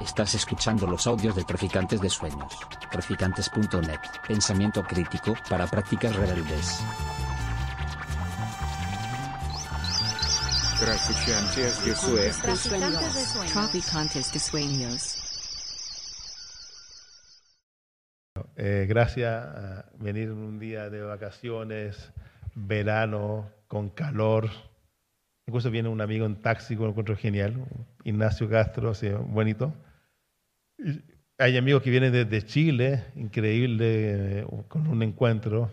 Estás escuchando los audios de Traficantes de Sueños. Traficantes.net. Pensamiento crítico para prácticas rebeldes. Traficantes de Sueños. Traficantes de sueños. Eh, gracias a venir en un día de vacaciones, verano, con calor. Incluso viene un amigo en taxi que lo encuentro genial, Ignacio Castro, así, bonito. Hay amigos que vienen desde Chile, increíble, eh, con un encuentro.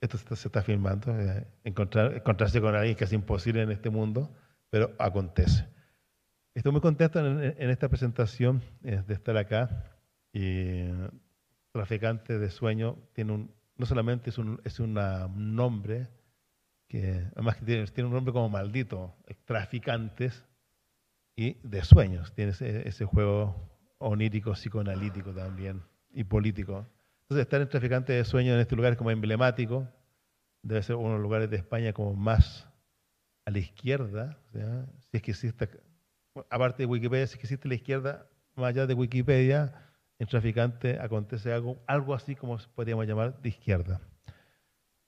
Esto se está, se está filmando. eh, encontrar, encontrarse con alguien que es imposible en este mundo, pero acontece. Estoy muy contento en, en esta presentación eh, de estar acá. Y traficante de sueño tiene un, no solamente es un es un nombre, que además tiene, un nombre como maldito, es traficantes y de sueños. Tiene ese, juego onírico, psicoanalítico también y político. Entonces, estar en traficante de sueños en este lugar es como emblemático. Debe ser uno de los lugares de España como más a la izquierda. Si es que existe, aparte de Wikipedia, si es que existe la izquierda, más allá de Wikipedia, en traficante acontece algo, algo así como podríamos llamar de izquierda.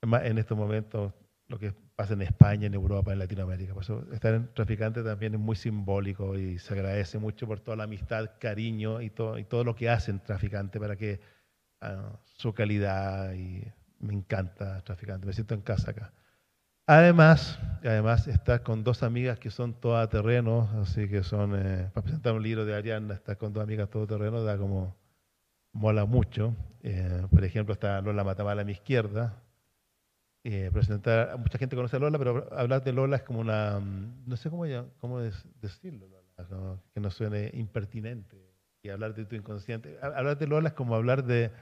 Además, en estos momentos, lo que pasa en España, en Europa, en Latinoamérica. Por eso, estar en traficante también es muy simbólico y se agradece mucho por toda la amistad, cariño y todo, y todo lo que hacen traficante para que ah, su calidad y me encanta traficante, me siento en casa acá. Además, además estar con dos amigas que son todas terrenos, así que son, eh, para presentar un libro de Ariana, estar con dos amigas todoterreno da como, mola mucho. Eh, por ejemplo, está Lola Matamala a mi izquierda. Eh, presentar, mucha gente conoce a Lola, pero hablar de Lola es como una, mm, no sé cómo, ya- cómo decirlo, Lola, que no suene impertinente. Y hablar de tu inconsciente. Ha- Hablar de Lola es como hablar de,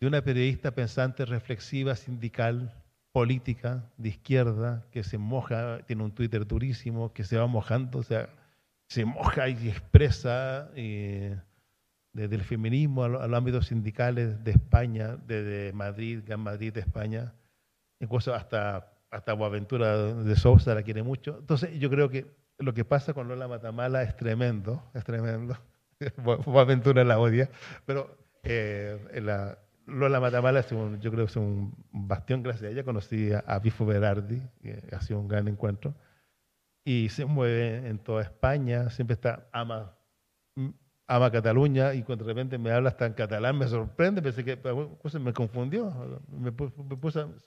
de una periodista pensante, reflexiva, sindical, política, de izquierda, que se moja, tiene un Twitter durísimo, que se va mojando, o sea, se moja y expresa y desde el feminismo a los ámbitos sindicales de España, desde Madrid, Gran Madrid de España, incluso hasta, hasta Boaventura de Sousa la quiere mucho. Entonces yo creo que lo que pasa con Lola Matamala es tremendo, es tremendo. Bo- Boaventura la odia, pero eh, la- Lola Matamala es un- yo creo que es un bastión gracias a ella. Conocí a, a Bifo Berardi, que ha sido un gran encuentro, y se mueve en toda España, siempre está, ama ama Cataluña y cuando de repente me habla hasta en catalán, me sorprende, pensé que pues, me confundió, me,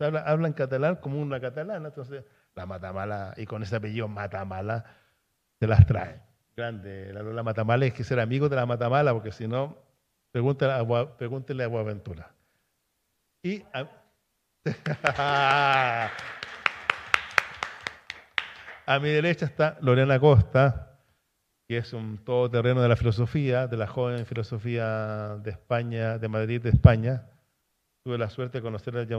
habla, habla en catalán como una catalana, entonces la Matamala, y con ese apellido Matamala, se las trae. Grande, la Lola Matamala es que ser amigo de la Matamala, porque si no, pregúntale a, pregúntele a Boaventura. Y a, a mi derecha está Lorena Costa, que es un todoterreno de la filosofía, de la joven filosofía de España, de Madrid, de España. Tuve la suerte de conocerla ya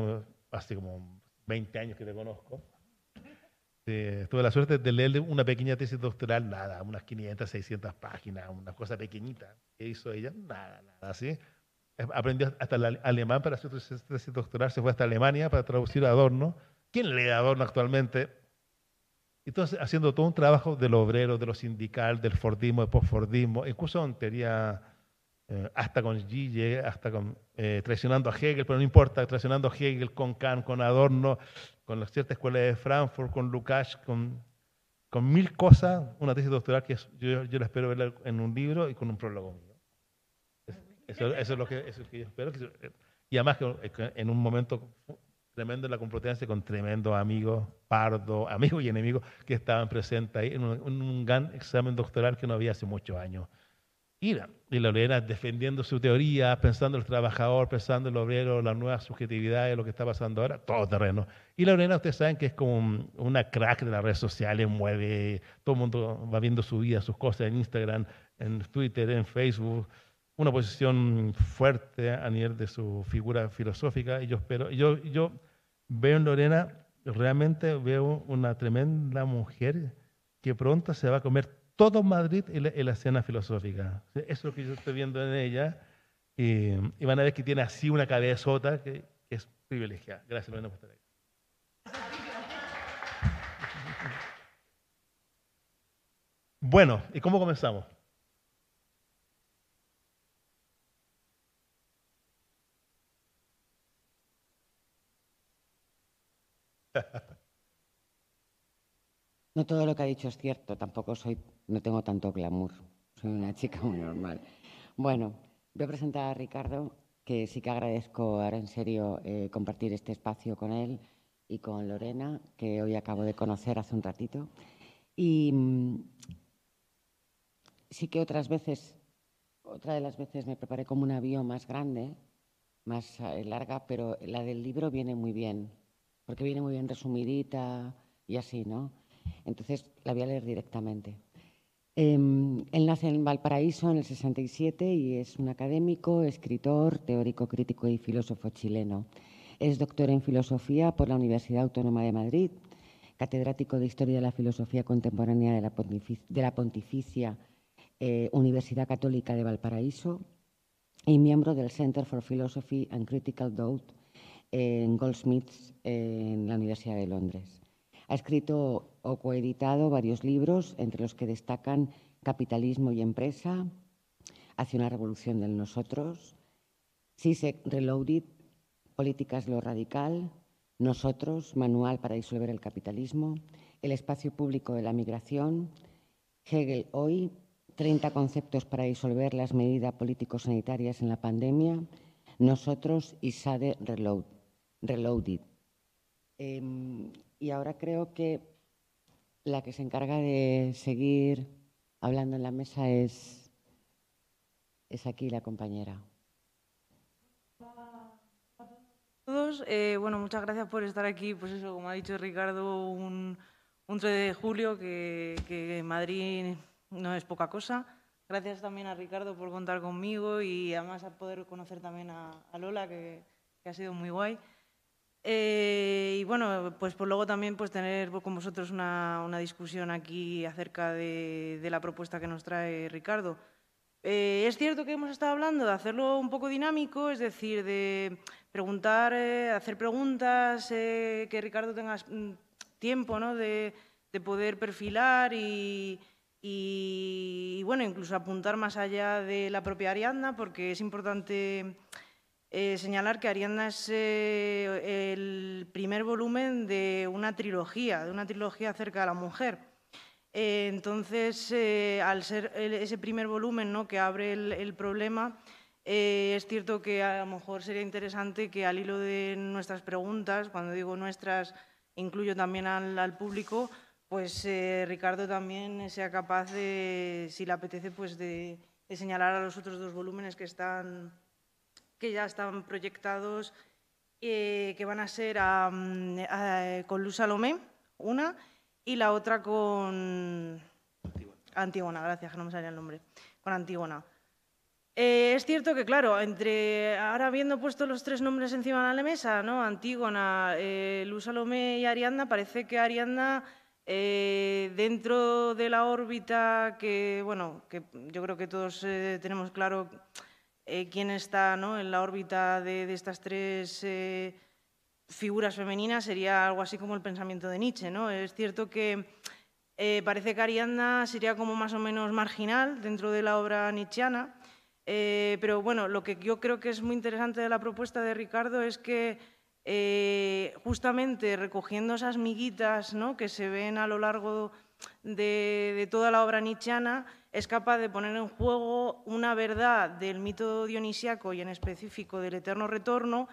hace como 20 años que te conozco. Sí, tuve la suerte de leerle una pequeña tesis doctoral, nada, unas 500, 600 páginas, una cosa pequeñita que hizo ella, nada, nada, así. Aprendió hasta el alemán para hacer su tesis doctoral, se fue hasta Alemania para traducir a Adorno. ¿Quién lee a Adorno actualmente? Entonces, haciendo todo un trabajo del obrero, de lo sindical, del Fordismo, del postfordismo, incluso en teoría, eh, hasta con Gille, hasta con, eh, traicionando a Hegel, pero no importa, traicionando a Hegel con Kant, con Adorno, con la cierta escuela de Frankfurt, con Lukács, con, con mil cosas, una tesis doctoral que yo, yo la espero verla en un libro y con un prólogo mío. Es- Eso, eso es lo que, eso es lo que yo espero. se- Y además que que en un momento tremendo en la Complutense con tremendos amigos, pardo, amigos y enemigos que estaban presentes ahí en un, gran examen doctoral que no había hace muchos años. Y la, y la defendiendo su teoría, pensando en el trabajador, pensando en el obrero, las nuevas subjetividades, lo que está pasando ahora, todo terreno. Y la Lorena, ustedes saben que es como un- una crack de las redes sociales, mueve, todo el mundo va viendo su vida, sus cosas en Instagram, en Twitter, en Facebook, una posición fuerte a nivel de su figura filosófica y yo espero, yo, yo veo en Lorena, realmente veo una tremenda mujer que pronto se va a comer todo Madrid en la, en la escena filosófica. Eso es lo que yo estoy viendo en ella y, y van a ver que tiene así una cabezota que, que es privilegiada. Gracias Lorena por estar ahí. Bueno, ¿y cómo comenzamos? No todo lo que ha dicho es cierto, tampoco soy, no tengo tanto glamour, soy una chica muy normal. Bueno, voy a presentar a Ricardo, que sí que agradezco ahora en serio eh, compartir este espacio con él y con Lorena, que hoy acabo de conocer hace un ratito. Y mm, sí que otras veces, otra de las veces me preparé como una bio más grande, más eh, larga, pero la del libro viene muy bien, porque viene muy bien resumidita y así, ¿no? Entonces la voy a leer directamente. Em, él nace en Valparaíso en el 67 y es un académico, escritor, teórico, crítico y filósofo chileno. Es doctor en filosofía por la Universidad Autónoma de Madrid, catedrático de Historia de la Filosofía Contemporánea de la, Pontificia eh, Universidad Católica de Valparaíso y miembro del Center for Philosophy and Critical Thought en Goldsmiths en la Universidad de Londres. Ha escrito o coeditado varios libros, entre los que destacan Capitalismo y Empresa, Hacia una revolución del nosotros, CISEC Reloaded, Políticas lo radical, Nosotros, Manual para disolver el capitalismo, El espacio público de la migración, Hegel hoy, 30 conceptos para disolver las medidas político-sanitarias en la pandemia, Nosotros y SADE Reloaded. Em, y ahora creo que la que se encarga de seguir hablando en la mesa es, es aquí la compañera. todos. Eh, bueno, muchas gracias por estar aquí. Pues eso, como ha dicho Ricardo, un, 3 de julio, que, en Madrid no es poca cosa. Gracias también a Ricardo por contar conmigo y además a poder conocer también a, Lola, que, que, ha sido muy guay. Eh, y bueno, pues luego también pues tener con vosotros una, discusión aquí acerca de, la propuesta que nos trae Ricardo. Eh, es cierto que hemos estado hablando de hacerlo un poco dinámico, es decir, de preguntar, eh, hacer preguntas, que Ricardo tenga mm, tiempo ¿no? de, poder perfilar y, y, bueno, incluso apuntar más allá de la propia Ariadna, porque es importante eh, señalar que Ariadna es eh, el primer volumen de una trilogía, de una trilogía acerca de la mujer. Eh, entonces, al ser ese primer volumen ¿no? que abre el, problema, es cierto que a lo mejor sería interesante que al hilo de nuestras preguntas, cuando digo nuestras, incluyo también al, público, pues Ricardo también sea capaz de, si le apetece, pues de señalar a los otros dos volúmenes que están que ya están proyectados, eh, que van a ser con Luz Salomé, una, y la otra con Antígona. gracias, que no me salía el nombre, con Antígona. Eh, es cierto que, claro, entre ahora habiendo puesto los tres nombres encima de la mesa, ¿no? Antígona, eh, Luz Salomé y Ariadna, parece que Ariadna, dentro de la órbita que, bueno, que yo creo que todos tenemos claro eh, quién está en la órbita de, estas tres eh, figuras femeninas sería algo así como el pensamiento de Nietzsche. ¿no? Es cierto que eh, parece que Ariadna sería como más o menos marginal dentro de la obra nietzscheana, pero bueno, lo que yo creo que es muy interesante de la propuesta de Ricardo es que justamente recogiendo esas miguitas ¿no? que se ven a lo largo de, de toda la obra nietzscheana, es capaz de poner en juego una verdad del mito dionisiaco y en específico del eterno retorno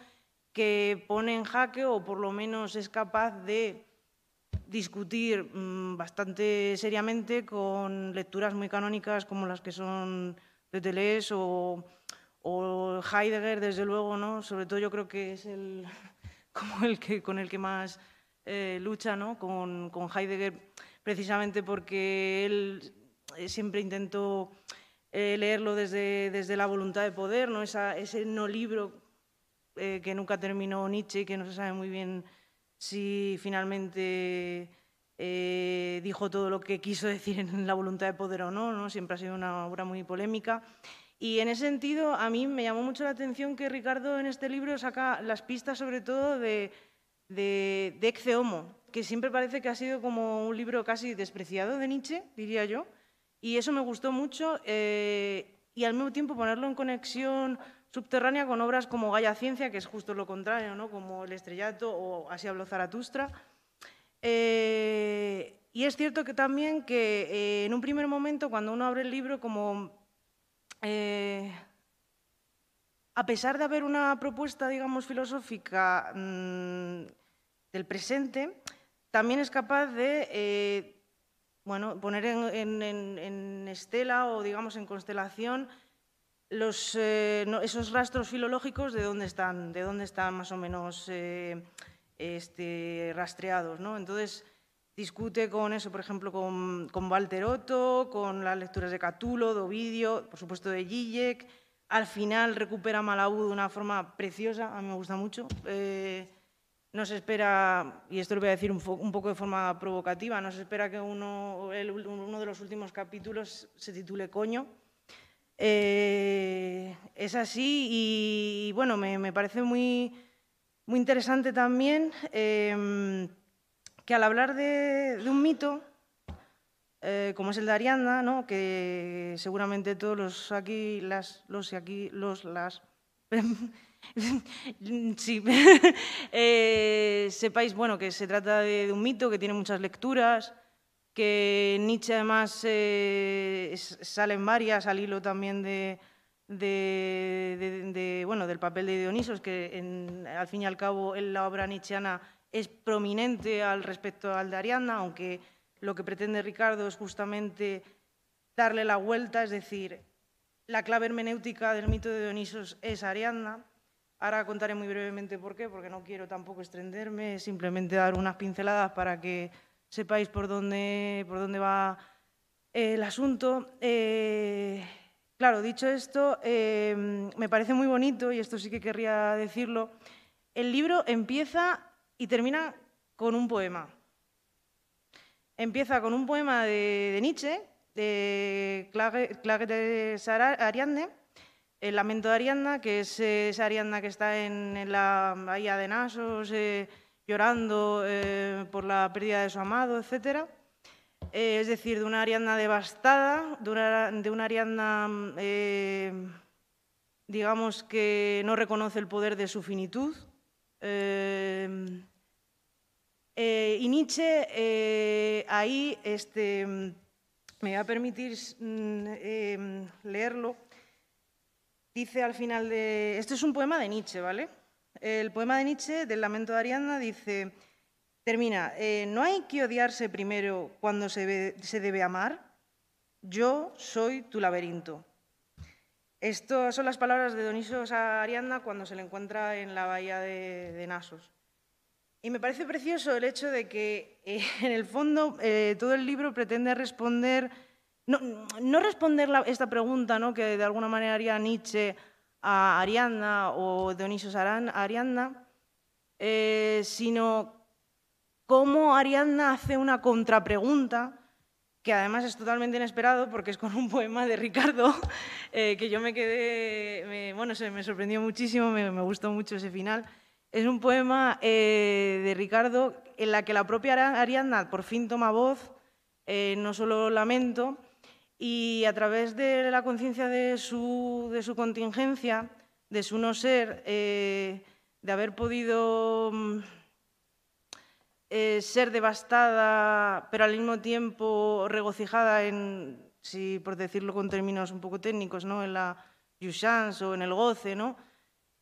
que pone en jaque o por lo menos es capaz de discutir mm, bastante seriamente con lecturas muy canónicas como las que son de Deleuze o, Heidegger, desde luego, ¿no? Sobre todo yo creo que es el, como el que, con el que más eh, lucha, ¿no? Con, con Heidegger, precisamente porque él eh, siempre intento eh, leerlo desde, desde, la voluntad de poder, ¿no? ese no libro eh, que nunca terminó Nietzsche y que no se sabe muy bien si finalmente dijo todo lo que quiso decir en la voluntad de poder o no, no, siempre ha sido una obra muy polémica. Y en ese sentido, a mí me llamó mucho la atención que Ricardo en este libro saca las pistas sobre todo de, de, Homo, que siempre parece que ha sido como un libro casi despreciado de Nietzsche, diría yo, y eso me gustó mucho eh, y al mismo tiempo ponerlo en conexión subterránea con obras como Gaia Ciencia, que es justo lo contrario, ¿no? como El Estrellato o Así habló Zaratustra. Eh, y es cierto que también que eh, en un primer momento, cuando uno abre el libro, como a pesar de haber una propuesta, digamos, filosófica mm, del presente, también es capaz de eh, bueno, poner en, estela o, digamos, en constelación eh, esos rastros filológicos de dónde están, de dónde están más o menos eh, este, rastreados. ¿no? Entonces, discute con eso, por ejemplo, con, con Walter Otto, con las lecturas de Catulo, de por supuesto de Zizek. Al final recupera Malabú de una forma preciosa, a mí me gusta mucho. No se espera, y esto lo voy a decir un, poco de forma provocativa, no se espera que uno, uno de los últimos capítulos se titule Coño. Eh, es así y, bueno, me, parece muy, muy interesante también eh, que al hablar de, un mito, eh, como es el de Ariadna, ¿no? que seguramente todos los aquí, las, los y aquí, los, las... sí, eh, sepáis bueno, que se trata de, un mito que tiene muchas lecturas, que Nietzsche además eh, es- salen varias al hilo también de, bueno, del papel de Dionisos, que al fin y al cabo en la obra nietzscheana es prominente al respecto al de Ariadna, aunque lo que pretende Ricardo es justamente darle la vuelta, es decir, la clave hermenéutica del mito de Dionisos es Ariadna. Ahora contaré muy brevemente por qué, porque no quiero tampoco extenderme, simplemente dar unas pinceladas para que sepáis por dónde, por dónde va eh, el asunto. Eh, claro, dicho esto, eh, me parece muy bonito, y esto sí que querría decirlo, el libro empieza y termina con un poema. Empieza con un poema de, Nietzsche, de Clage de Ariadne, el lamento de Ariadna, que es eh, esa Ariadna que está en, la bahía de Nasos, eh, llorando eh, por la pérdida de su amado, etc. es decir, de una Ariadna devastada, de una, de eh, digamos, que no reconoce el poder de su finitud. Eh, eh, y Nietzsche eh, ahí, este, me voy a permitir mm, eh, leerlo, dice al final de... Este es un poema de Nietzsche, ¿vale? El poema de Nietzsche, del lamento de Ariadna, dice, termina, eh, no hay que odiarse primero cuando se, se debe amar. Yo soy tu laberinto. Estas son las palabras de Donisos a Ariadna cuando se le encuentra en la bahía de, de Nasos. Y me parece precioso el hecho de que, eh, en el fondo, eh, todo el libro pretende responder, no, responder la- esta pregunta ¿no? que de alguna manera haría Nietzsche a Ariadna o Dionisos a Aran- a Ariadna, eh, sino cómo Ariadna hace una contrapregunta que además es totalmente inesperado porque es con un poema de Ricardo, eh, que yo me quedé, bueno, se me sorprendió muchísimo, me, gustó mucho ese final. Es un poema eh, de Ricardo en la que la propia Ariadna por fin toma voz, no solo lamento, y a través de la conciencia de su, de su contingencia, de su no ser, eh, de haber podido mm, eh, ser devastada, pero al mismo tiempo regocijada en, si por decirlo con términos un poco técnicos, ¿no? en la jouissance o en el goce, ¿no?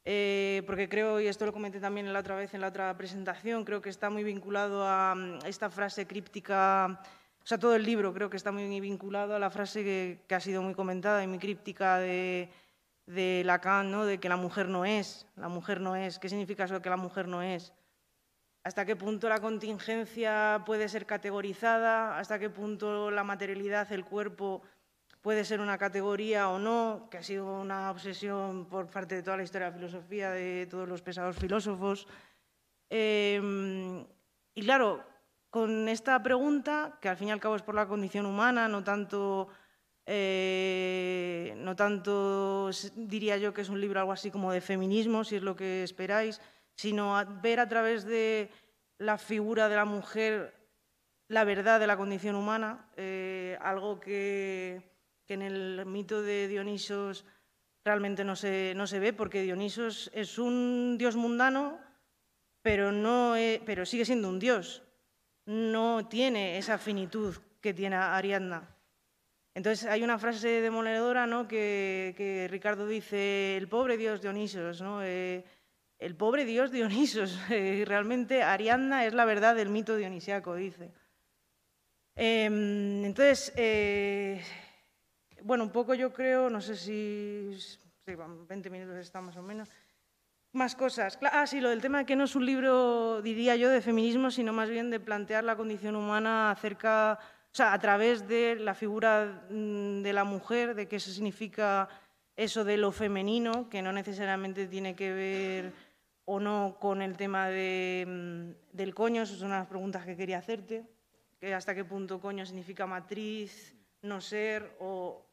Eh, porque creo, y esto lo comenté también la otra vez en la otra presentación, creo que está muy vinculado a mm, esta frase críptica, sea, todo el libro creo que está muy vinculado a la frase que, ha sido muy comentada y muy críptica de, Lacan, ¿no? de que la mujer no es, la mujer no es. ¿Qué significa eso de que la mujer no es? ¿Hasta qué punto la contingencia puede ser categorizada? ¿Hasta qué punto la materialidad, el cuerpo, puede ser una categoría o no? Que ha sido una obsesión por parte de toda la historia de la filosofía, de todos los pesados filósofos. Eh, y claro, con esta pregunta, que al fin y al cabo es por la condición humana, no tanto, eh, no tanto diría yo que es un libro algo así como de feminismo, si es lo que esperáis, sino a ver a través de la figura de la mujer la verdad de la condición humana, eh, algo que, que en el mito de Dionisos realmente no se, no se ve, porque Dionisos es un dios mundano, pero, no e- pero sigue siendo un dios. No tiene esa finitud que tiene Ariadna. Entonces hay una frase demoledora ¿no? que, Ricardo dice, el pobre dios Dionisos, ¿no? Eh, el pobre dios Dionisos. Eh, realmente Ariadna es la verdad del mito dionisiaco, dice. Em, entonces, eh, bueno, un poco yo creo, no sé si, sí, 20 minutos está más o menos. Más cosas. Ah, sí, lo del tema de que no es un libro, diría yo, de feminismo, sino más bien de plantear la condición humana acerca, o sea, a través de la figura mm, de la mujer, de qué significa eso de lo femenino, que no necesariamente tiene que ver o no con el tema de, mm, del coño, esas son las preguntas que quería hacerte, que hasta qué punto coño significa matriz, no ser, o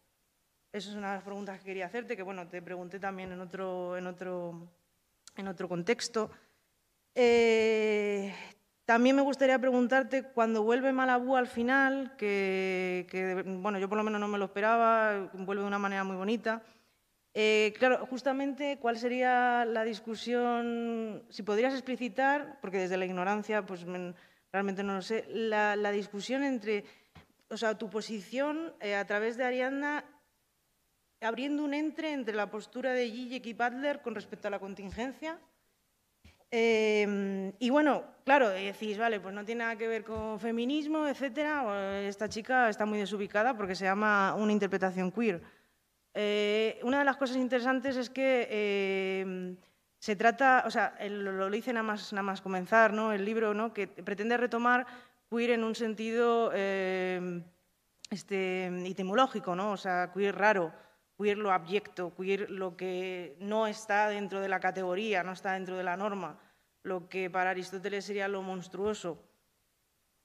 esas son las preguntas que quería hacerte, que bueno, te pregunté también en otro, en otro en otro contexto. Eh, también me gustaría preguntarte, cuando vuelve Malabú al final, que, bueno, yo por lo menos no me lo esperaba, vuelve de una manera muy bonita. Eh, claro, justamente, ¿cuál sería la discusión, si podrías explicitar, porque desde la ignorancia, pues realmente no lo sé, la, discusión entre, o sea, tu posición eh, a través de Ariadna abriendo un entre entre la postura de Zizek y Butler con respecto a la contingencia. Eh, y bueno, claro, decís, vale, pues no tiene nada que ver con feminismo, etcétera. Esta chica está muy desubicada porque se llama una interpretación queer. Eh, una de las cosas interesantes es que eh, se trata, o sea, lo, dice nada más, nada más comenzar, ¿no? El libro, ¿no? Que pretende retomar queer en un sentido este, etimológico, ¿no? O sea, queer raro queer lo abyecto, queer lo que no está dentro de la categoría, no está dentro de la norma, lo que para Aristóteles sería lo monstruoso,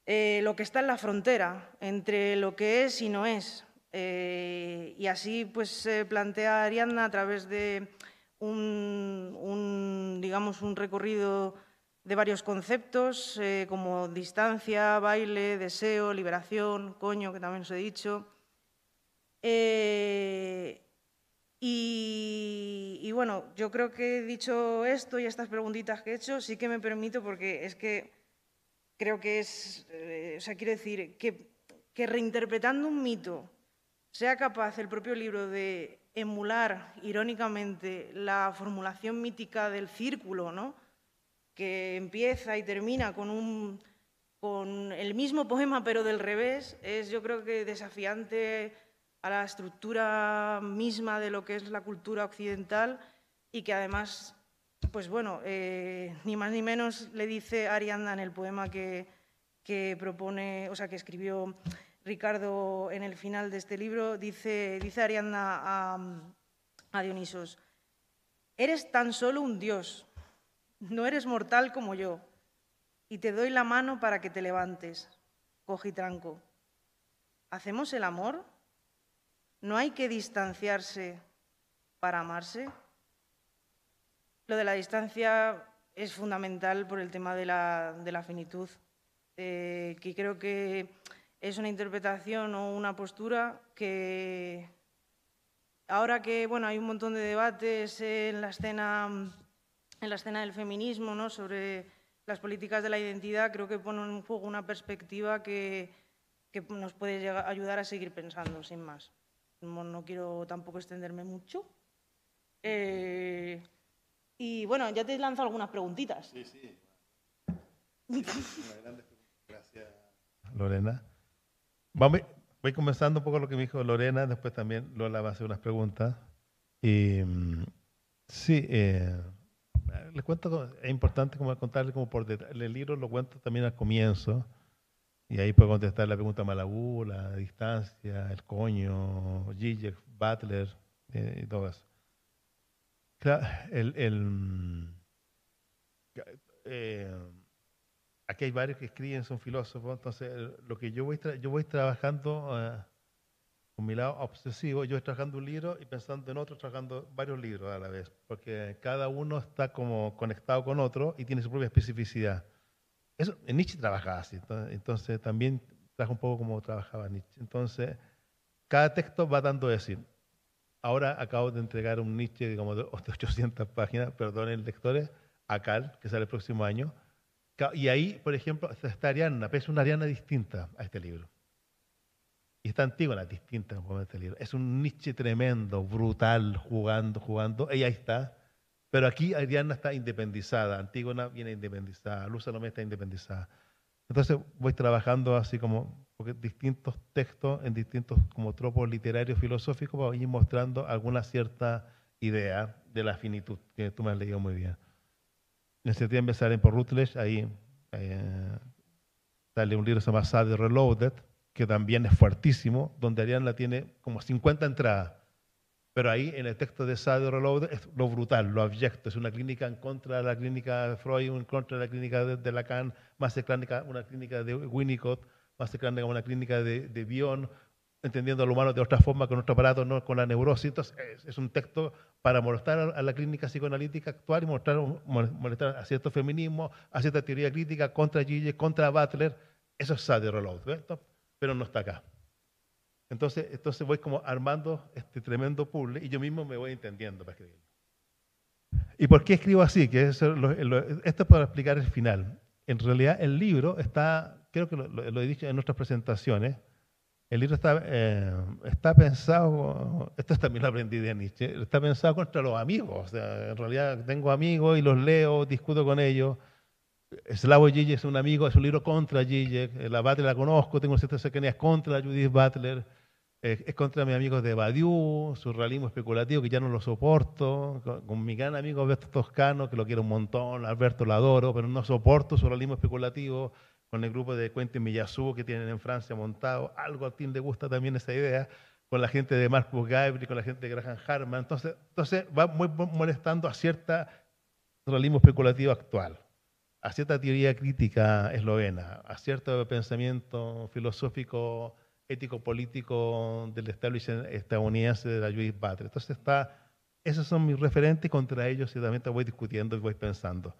eh, lo que está en la frontera entre lo que es y no es. Eh, y así pues se plantea Ariadna a través de un, digamos, un recorrido de varios conceptos eh, como distancia, baile, deseo, liberación, coño, que también os he dicho, eh, y, bueno, yo creo que dicho esto y estas preguntitas que he hecho, sí que me permito porque es que creo que es, eh, o sea, quiero decir, que, que reinterpretando un mito sea capaz el propio libro de emular irónicamente la formulación mítica del círculo, ¿no? que empieza y termina con, un, con el mismo poema pero del revés, es yo creo que desafiante a la estructura misma de lo que es la cultura occidental y que además, pues bueno, eh, ni más ni menos le dice Arianda en el poema que, que, propone, o sea, que escribió Ricardo en el final de este libro, dice, dice Arianda a, a Dionisos, eres tan solo un dios, no eres mortal como yo, y te doy la mano para que te levantes, cojitranco. ¿Hacemos el amor? ¿No hay que distanciarse para amarse? Lo de la distancia es fundamental por el tema de la, finitud, eh, que creo que es una interpretación o una postura que ahora que bueno, hay un montón de debates en la escena, en la escena del feminismo ¿no? sobre las políticas de la identidad, creo que pone en juego una perspectiva que nos puede ayudar a seguir pensando, sin más no, quiero tampoco extenderme mucho. Eh, y bueno, ya te he lanzado algunas preguntitas. Sí, sí. Gracias, Lorena. Vamos, voy comenzando un poco lo que me dijo Lorena, después también Lola va a hacer unas preguntas. Y mm, sí, eh, les cuento, es importante como contarle como por detrás. El libro lo cuento también al comienzo y ahí puedo contestar la pregunta Malabú, la distancia, el coño, Zizek, Butler eh, y todo eso. el, el, eh, aquí hay varios que escriben, son filósofos, entonces lo que yo voy, yo voy trabajando con mi lado obsesivo, yo voy trabajando un libro y pensando en otro, trabajando varios libros a la vez, porque cada uno está como conectado con otro y tiene su propia especificidad. Eso, Nietzsche trabajaba así, entonces también trajo un poco como trabajaba Nietzsche. Entonces, cada texto va dando a decir. Ahora acabo de entregar un Nietzsche digamos, de 800 páginas, perdonen lectores, a Cal, que sale el próximo año, Y ahí, por ejemplo, está Ariana, pero es una Ariana distinta a este libro. Y está Antígona distinta a este libro. Es un Nietzsche tremendo, brutal, jugando, jugando. Ella ahí está. Pero aquí Ariana está independizada, Antígona viene independizada, Luz Salomé está independizada. Entonces voy trabajando así como porque distintos textos en distintos como tropos literarios filosóficos para ir mostrando alguna cierta idea de la finitud, que tú me has leído muy bien. En septiembre salen por Routledge, ahí eh, sale un libro que se llama Sade Reloaded, que también es fuertísimo, donde Ariana tiene como 50 entradas. Pero ahí en el texto de Sade Reloaded es lo brutal, lo abyecto. Es una clínica en contra de la clínica de Freud, en contra de la clínica de, de Lacan, más clínica, una clínica de Winnicott, más clínica una clínica de, Bion, entendiendo lo humano de otra forma, con otro aparato, no con la neurosis. Entonces, es, un texto para molestar a, la clínica psicoanalítica actual y molestar a cierto feminismo, a cierta teoría crítica contra Gille, contra Butler. Eso es Sade Reloaded, ¿ves? pero no está acá. Entonces, entonces voy como armando este tremendo puzzle y yo mismo me voy entendiendo para escribirlo. ¿Y por qué escribo así? Que lo- lo- esto es para explicar el final. En realidad el libro está, creo que lo, lo- he dicho en nuestras presentaciones, el libro está, eh, está pensado, esto también lo aprendí de Nietzsche, está pensado contra los amigos. O sea, en realidad tengo amigos y los leo, discuto con ellos. Slavoj Žižek es un amigo, es un libro contra Žižek. La Butler la conozco, tengo ciertas cercanías contra Judith Butler. Es contra mis amigos de Badiou, su realismo especulativo que ya no lo soporto. Con, con mi gran amigo Alberto Toscano, que lo quiero un montón, Alberto lo adoro, pero no soporto su realismo especulativo. Con el grupo de Quentin Millazú que tienen en Francia montado. Algo a Tim le gusta también esa idea. Con la gente de Marcus Gabriel, con la gente de Graham Harman. Entonces, entonces va muy molestando a cierta realismo especulativo actual a cierta teoría crítica eslovena, a cierto pensamiento filosófico, ético, político del establishment estadounidense de la Judith Butler. Entonces está, esos son mis referentes y contra ellos ciertamente voy discutiendo y voy pensando.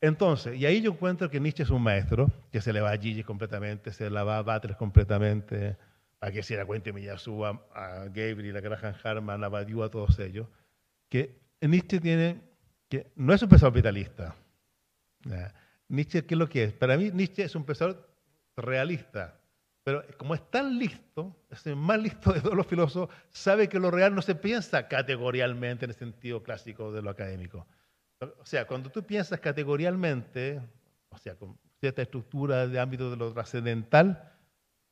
Entonces, y ahí yo encuentro que Nietzsche es un maestro, que se le va a Gigi completamente, se le va a Butler completamente, a que si la cuente Miyazu, a, Gabriel, a Graham Harman, a Badiou, a todos ellos, que Nietzsche tiene, que no es un pensador vitalista. Nietzsche, ¿qué es lo que es? Para mí, Nietzsche es un pensador realista, pero como es tan listo, es el más listo de todos los filósofos, sabe que lo real no se piensa categorialmente en el sentido clásico de lo académico. O sea, cuando tú piensas categorialmente, o sea, con cierta estructura de ámbito de lo trascendental,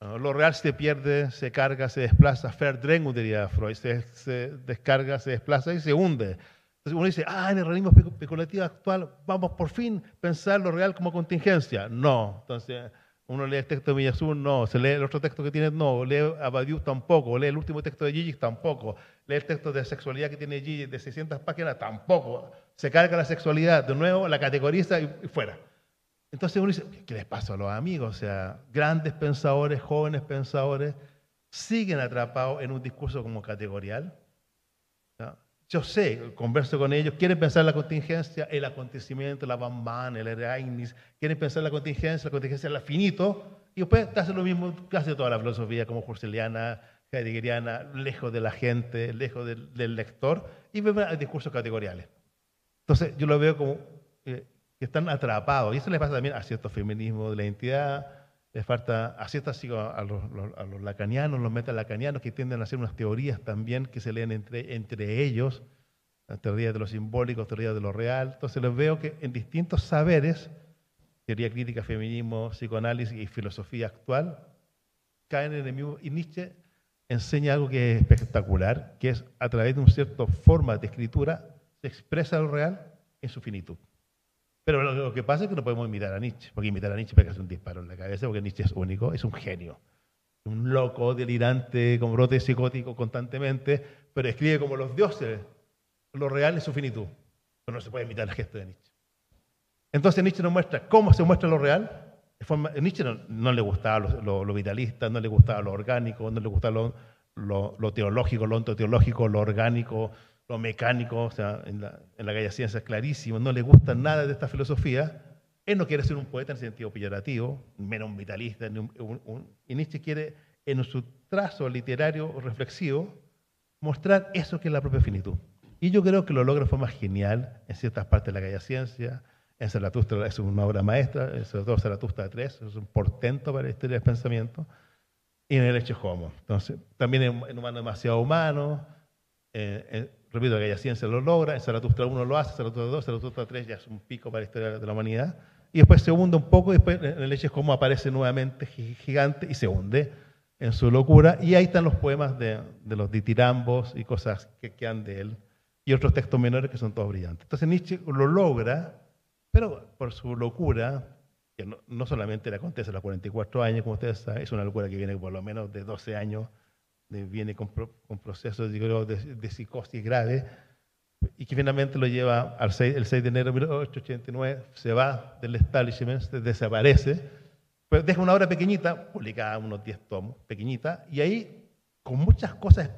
lo real se pierde, se carga, se desplaza, verdrängung diría Freud, se, se descarga, se desplaza y se hunde. Entonces uno dice, ah, en el realismo espe- especulativo actual vamos por fin a pensar lo real como contingencia. No. Entonces uno lee el texto de Miyazu, no. Se lee el otro texto que tiene, no. Lee a Badiou, tampoco. Lee el último texto de Gigi, tampoco. Lee el texto de sexualidad que tiene Gigi de 600 páginas, tampoco. Se carga la sexualidad, de nuevo la categoriza y, y fuera. Entonces uno dice, ¿qué- ¿qué les pasa a los amigos? O sea, grandes pensadores, jóvenes pensadores, siguen atrapados en un discurso como categorial. Yo sé, converso con ellos, quieren pensar la contingencia, el acontecimiento, la Bamban, el Ereignis, quieren pensar la contingencia, la contingencia, el finito, y después te hace lo mismo hace toda la filosofía, como Husserliana, heideggeriana, lejos de la gente, lejos del, lector, y ven discursos categoriales. Entonces, yo lo veo como eh, que están atrapados, y eso les pasa también a ciertos feminismos de la identidad, les falta a ciertas así, a los, a los lacanianos, los metalacanianos que tienden a hacer unas teorías también que se leen entre, entre ellos, la teoría de lo simbólico, teoría de lo real. Entonces los veo que en distintos saberes, teoría crítica, feminismo, psicoanálisis y filosofía actual, caen en el mismo. Y Nietzsche enseña algo que es espectacular, que es a través de una cierta forma de escritura se expresa lo real en su finitud. Pero lo, lo que pasa es que no podemos imitar a Nietzsche, porque imitar a Nietzsche pegarse un disparo en la cabeza, porque Nietzsche es único, es un genio. Un loco, delirante, con brote psicótico constantemente, pero escribe como los dioses, lo real en su finitud. Pero no se puede imitar el gesto de Nietzsche. Entonces Nietzsche nos muestra cómo se muestra lo real. A Nietzsche no, le gustaba lo, vitalista, no le gustaba lo orgánico, no le gustaba lo- lo teológico, lo ontoteológico, lo orgánico, lo mecánico. O sea, en la, en la Gaia Ciencia es clarísimo, no le gusta nada de esta filosofía. Él no quiere ser un poeta en sentido peyorativo, menos un vitalista. ni un- y Nietzsche quiere, en su trazo literario reflexivo, mostrar eso que es la propia finitud. Y yo creo que lo logra de forma genial en ciertas partes de la Gaia Ciencia, En Zaratustra es una obra maestra, sobre todo Zaratustra 3, es un portento para la historia del pensamiento. Y en el Eche Homo. Entonces, también en, en humano demasiado humano. eh, eh, repito, aquella ciencia lo logra. En Zaratustra 1 lo hace, Zaratustra 2, Zaratustra 3 ya es un pico para la historia de la humanidad. Y después se hunde un poco, y después en el Eche Homo aparece nuevamente gi- gigante y se hunde en su locura. Y ahí están los poemas de, de los ditirambos y cosas que quedan de él. Y otros textos menores que son todos brillantes. Entonces Nietzsche lo logra, pero por su locura, que no, no solamente le acontece a los 44 años, como ustedes saben, es una locura que viene por lo menos de 12 años, de- viene con, pro- con procesos de, de psicosis grave, y que finalmente lo lleva al 6, el 6 de enero de 1889, se va del establishment, se desaparece, pero deja una obra pequeñita, publicada unos 10 tomos, pequeñita, y ahí con muchas cosas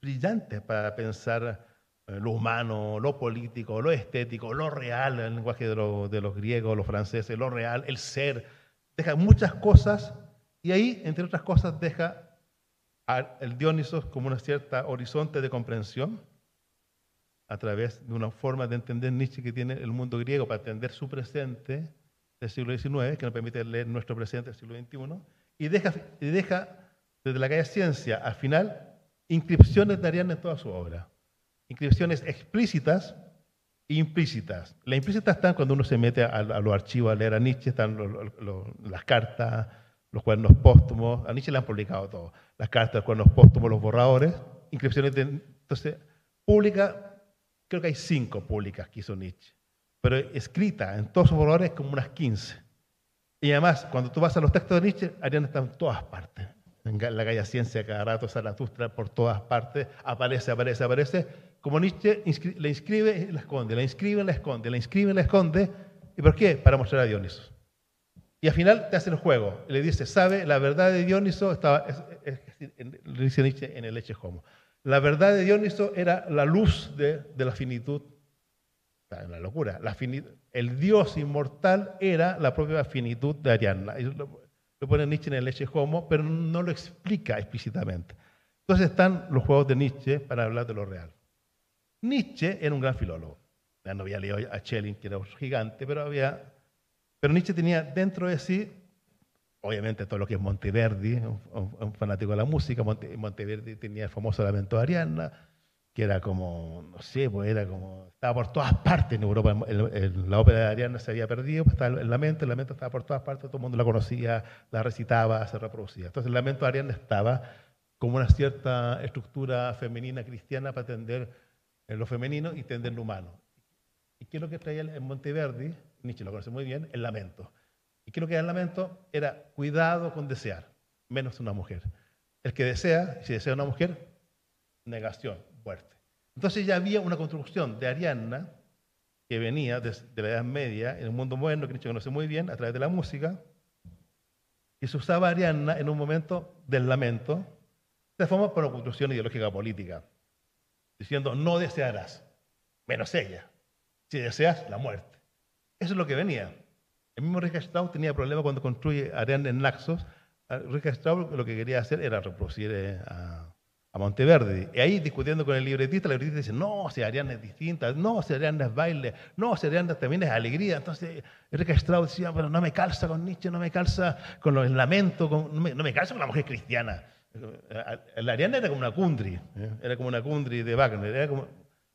brillantes para pensar eh, lo humano, lo político, lo estético, lo real, el lenguaje de, lo- de los griegos, los franceses, lo real, el ser. Deja muchas cosas y ahí, entre otras cosas, deja al Dionisos como una cierta horizonte de comprensión a través de una forma de entender Nietzsche que tiene el mundo griego para entender su presente del siglo XIX, que nos permite leer nuestro presente del siglo XXI, y deja, y deja desde la calle Ciencia al final inscripciones de Ariana en toda su obra. Inscripciones explícitas e implícitas. Las implícitas están cuando uno se mete a, los archivos a leer a Nietzsche, están las cartas, los cuadernos póstumos. A Nietzsche le han publicado todo. Las cartas, los cuadernos póstumos, los borradores. Inscripciones de... Entonces, pública, creo que hay cinco públicas que hizo Nietzsche. Pero escrita en todos sus borradores como unas 15. Y además, cuando tú vas a los textos de Nietzsche, Ariana está en todas partes. En la calle Ciencia, cada rato, Zaratustra, por todas partes, aparece, aparece, aparece. Como Nietzsche la inscribe y la esconde, la inscribe y la esconde, la inscribe y la esconde. ¿Y por qué? Para mostrar a Dioniso. Y al final te hace el juego. Le dice, ¿sabe? La verdad de Dioniso estaba, es- dice Nietzsche en el Eche Homo. La verdad de Dioniso era la luz de, de la finitud Está en la locura. La el Dios inmortal era la propia finitud de lo, lo pone Nietzsche en el Eche Homo, pero no lo explica explícitamente. Entonces están los juegos de Nietzsche para hablar de lo real. Nietzsche era un gran filólogo. Ya no había leído a Schelling, que era un gigante, pero había. Pero Nietzsche tenía dentro de sí, obviamente, todo lo que es Monteverdi, un, fanático de la música. Monte- Monteverdi tenía el famoso Lamento de Ariadna, que era como, no sé, pues era como, estaba por todas partes en Europa. La ópera de Ariadna se había perdido, pues estaba el lamento, el lamento estaba por todas partes, todo el mundo la conocía, la recitaba, se reproducía. Entonces el lamento de Ariadna estaba como una cierta estructura femenina cristiana para atender en lo femenino y entender lo humano. ¿Y qué es lo que traía en Monteverdi? Nietzsche lo conoce muy bien, el lamento. ¿Y qué lo que era el lamento? Era cuidado con desear, menos una mujer. El que desea, si desea una mujer, negación, muerte. Entonces ya había una construcción de Ariadna que venía de, de la Edad Media, en el mundo moderno, que Nietzsche conoce muy bien, a través de la música, y se usaba Ariadna en un momento del lamento, de forma por una construcción ideológica política, diciendo no desearás, menos ella. Si deseas, la muerte. Eso es lo que venía. El mismo Richard Strauss tenía problemas cuando construye Ariadna en Naxos. Ah, Richard Strauss lo que quería hacer era reproducir eh, a, a Monteverdi. Y ahí discutiendo con el libretista, el libretista dice, no, si Ariadna es distinta, no, si Ariadna es baile, no, si Ariadna también es alegría. Entonces Richard Strauss decía, pero no me calza con Nietzsche, no me calza con los lamentos, no, me, calza con la mujer cristiana. Eh, La Ariadna era como una Kundry, ¿eh? era como una Kundry de Wagner, era como,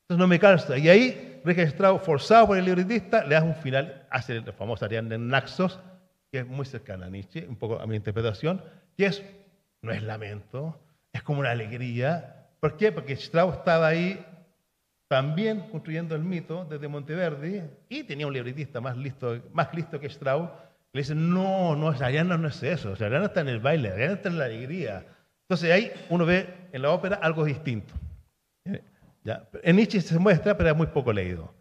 entonces no me calza. Y ahí, Strauss, forzado por el libretista, le da un final, hace el famoso Ariadna en Naxos, que es muy cercana a Nietzsche, un poco a mi interpretación, que es, no es lamento, es como una alegría. ¿Por qué? Porque Strauss estaba ahí también construyendo el mito desde Monteverdi y tenía un libretista más listo, más listo que Strauss. Le dice, no, no, Ariadna no es eso, Ariadna está en el baile, Ariadna está en la alegría. Entonces ahí uno ve en la ópera algo distinto. En Nietzsche se muestra, pero es muy poco leído.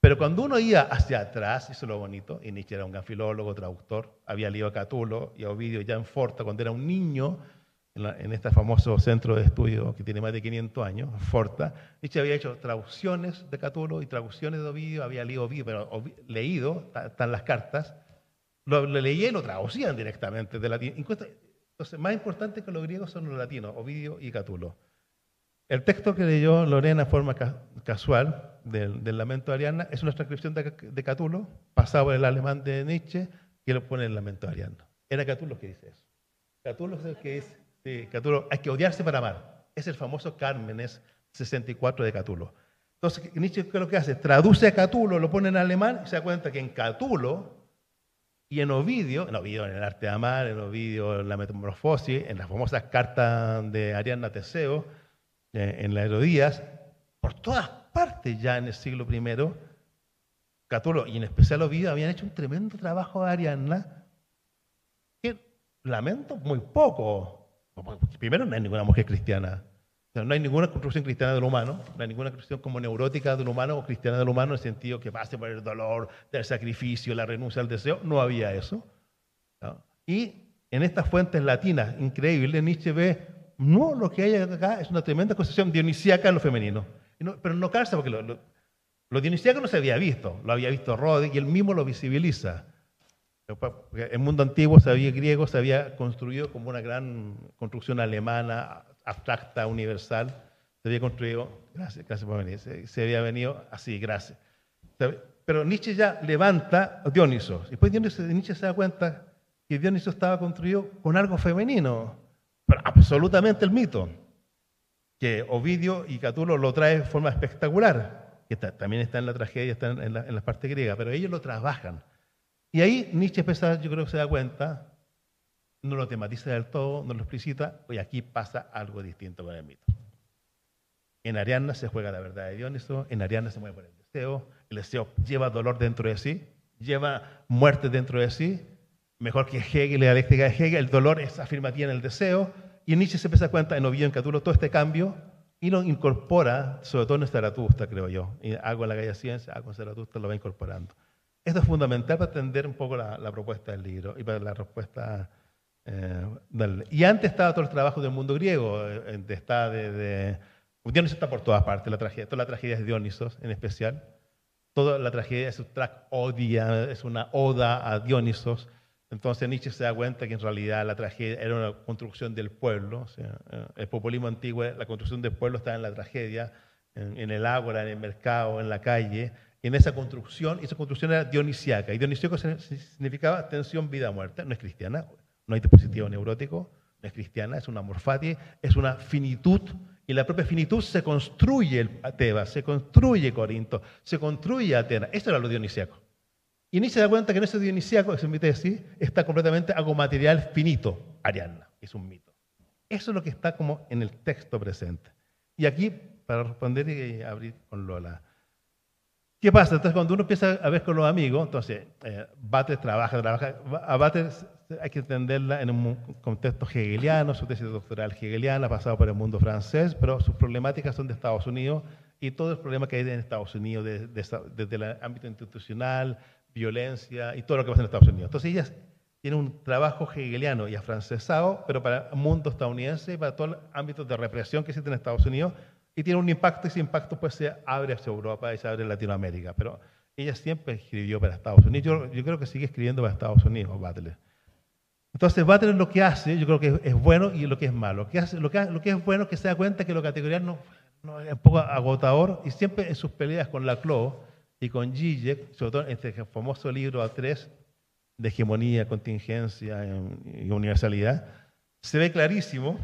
Pero cuando uno iba hacia atrás, eso es lo bonito, y Nietzsche era un gran filólogo, traductor, había leído a Catulo y a Ovidio ya en Forta, cuando era un niño, en, la- en este famoso centro de estudio que tiene más de 500 años, Forta, Nietzsche había hecho traducciones de Catulo y traducciones de Ovidio, había leído Ovidio, pero Ovi- leído, están las cartas, lo, lo leía y lo traducían directamente de latín. Entonces, más importante que los griegos son los latinos, Ovidio y Catulo. El texto que leyó Lorena en forma ca- casual del, del lamento de Ariadna, es una transcripción de, de Catulo, pasado por el alemán de Nietzsche, que lo pone en el lamento de Ariadna. Era Catulo que dice eso. Catulo es el que dice, sí, Catulo, hay que odiarse para amar. Es el famoso Cármenes 64 de Catulo. Entonces, Nietzsche, ¿qué es lo que hace? Traduce a Catulo, lo pone en alemán y se da cuenta que en Catulo y en Ovidio, en Ovidio en el arte de amar, en Ovidio en la metamorfosis, en las famosas cartas de Ariadna a Teseo, en la Herodías, por todas partes ya en el siglo I, Catulo y en especial Ovidio habían hecho un tremendo trabajo de Ariadna que lamento muy poco. Primero no hay ninguna mujer cristiana. No hay ninguna construcción cristiana del humano, no hay ninguna construcción como neurótica del humano o cristiana del humano en el sentido que pase por el dolor, del sacrificio, la renuncia al deseo. No había eso. ¿no? Y en estas fuentes latinas increíbles, Nietzsche ve, no, lo que hay acá es una tremenda concepción dionisíaca en lo femenino. Pero no calza porque lo, lo, dionisíaco no se había visto, lo había visto Rode y él mismo lo visibiliza. Porque El mundo antiguo se había griego, se había construido como una gran construcción alemana, abstracta, universal. Se había construido, gracias, gracias por venir, se, había venido así, gracias. Pero Nietzsche ya levanta a Dioniso. Después Dioniso- Nietzsche se da cuenta que Dioniso estaba construido con algo femenino, pero absolutamente el mito que Ovidio y Catulo lo trae de forma espectacular, que también está en la tragedia, está en, la, en la parte griega, pero ellos lo trabajan. Y ahí Nietzsche empieza, yo creo que se da cuenta, no lo tematiza del todo, no lo explicita, y aquí pasa algo distinto con el mito. En Ariadna se juega la verdad de Dioniso, en Ariadna se mueve por el deseo, el deseo lleva dolor dentro de sí, lleva muerte dentro de sí, mejor que Hegel, la dialéctica de Hegel, el dolor es afirmativa en el deseo, y Nietzsche se empieza a cuenta en Ovidio, en Catulo, todo este cambio, y lo incorpora, sobre todo en Zaratustra, creo yo, y algo en la calle Ciencia, algo en Zaratustra lo va incorporando. Esto es fundamental para entender un poco la, propuesta del libro y para la respuesta eh, Y antes estaba todo el trabajo del mundo griego, eh, está de, de- Dioniso está por todas partes, la tragedia, toda la tragedia es Dionisos en especial. Toda la tragedia es un track odia, es una oda a Dionisos. Entonces Nietzsche se da cuenta que en realidad la tragedia era una construcción del pueblo. o sea, eh, el populismo antiguo, la construcción del pueblo está en la tragedia, en, en el ágora, en el mercado, en la calle. En esa construcción, y esa construcción era dionisiaca. Y se- significaba tensión, vida, muerte. No es cristiana, no hay dispositivo neurótico, no es cristiana, es una morfati, es una finitud. Y la propia finitud se construye el Tebas, se construye Corinto, se construye Atenas. Eso era lo dionisíaco. Y Nietzsche se da cuenta que en ese dionisíaco, es mi tesis, está completamente algo material finito, Ariadna, es un mito. Eso es lo que está como en el texto presente. Y aquí, para responder y abrir con Lola. ¿Qué pasa? Entonces, cuando uno empieza a ver con los amigos, entonces, eh, Bates trabaja, trabaja. A Bates hay que entenderla en un contexto hegeliano, su tesis doctoral hegeliana, pasado por el mundo francés, pero sus problemáticas son de Estados Unidos y todo el problema que hay en Estados Unidos, de- de esa- desde el ámbito institucional, violencia y todo lo que pasa en Estados Unidos. Entonces, ellas tienen un trabajo hegeliano y afrancesado, pero para el mundo estadounidense, para todo el ámbito de represión que existe en Estados Unidos, y tiene un impacto, y ese impacto pues se abre hacia Europa y se abre a Latinoamérica. Pero ella siempre escribió para Estados Unidos. Yo, yo creo que sigue escribiendo para Estados Unidos, Butler. Entonces, Butler lo que hace, yo creo que es, bueno y lo que es malo. Lo que, hace, lo, que, lo que es bueno es que se da cuenta que lo categorial no, no es un poco agotador y siempre en sus peleas con Laclau y con Zizek, sobre todo en este famoso libro A3 de hegemonía, contingencia y universalidad, se ve clarísimo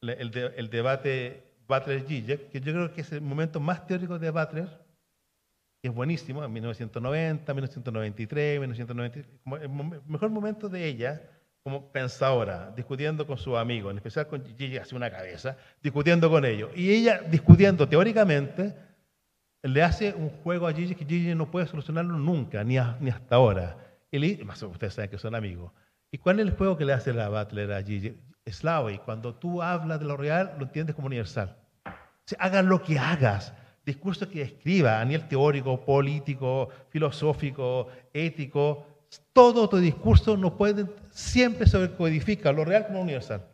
el, de- el debate Butler-Zizek, que yo creo que es el momento más teórico de Butler, que es buenísimo, en 1990, 1993, 1993, como el mejor momento de ella como pensadora, discutiendo con sus amigos, en especial con Gigi hace una cabeza, discutiendo con ellos. Y ella discutiendo teóricamente, le hace un juego a Gigi que Gigi no puede solucionarlo nunca, ni, a- ni hasta ahora. Y más ustedes saben que son amigos. ¿Y cuál es el juego que le hace la Butler a Gigi? Slavi, cuando tú hablas de lo real, lo entiendes como universal. O sea, hagas lo que hagas, discurso que escriba a nivel teórico, político, filosófico, ético, todo tu discurso no puede, siempre se codifica lo real como universal.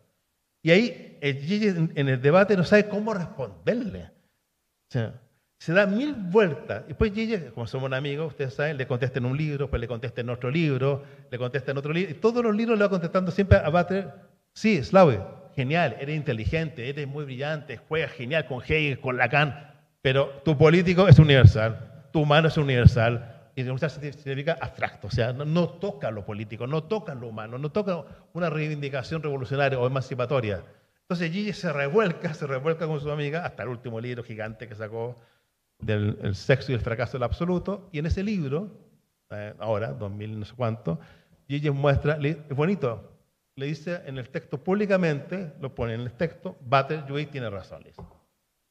Y ahí el Gigi en el debate no sabe cómo responderle. O sea, se da mil vueltas. Y después Gigi, como somos amigos, ustedes saben, le contesta en un libro, pues le contesta en otro libro, le contesta en otro libro. Y todos los libros le va contestando siempre a Butler, sí, Slave, genial, eres inteligente, eres muy brillante, juegas genial con Hegel, con Lacan, Pero tu político es universal, tu humano es universal, y universal significa abstracto, o sea, no, no toca lo político, no toca lo humano, no toca una reivindicación revolucionaria o emancipatoria. Entonces Gigi se revuelca, se revuelca con su amiga hasta el último libro gigante que sacó del el sexo y el fracaso del absoluto, y en ese libro, eh, ahora, 2000 no sé cuánto, Gigi muestra, es bonito, le dice en el texto públicamente, lo pone en el texto, Bater Judith tiene razón. le dice.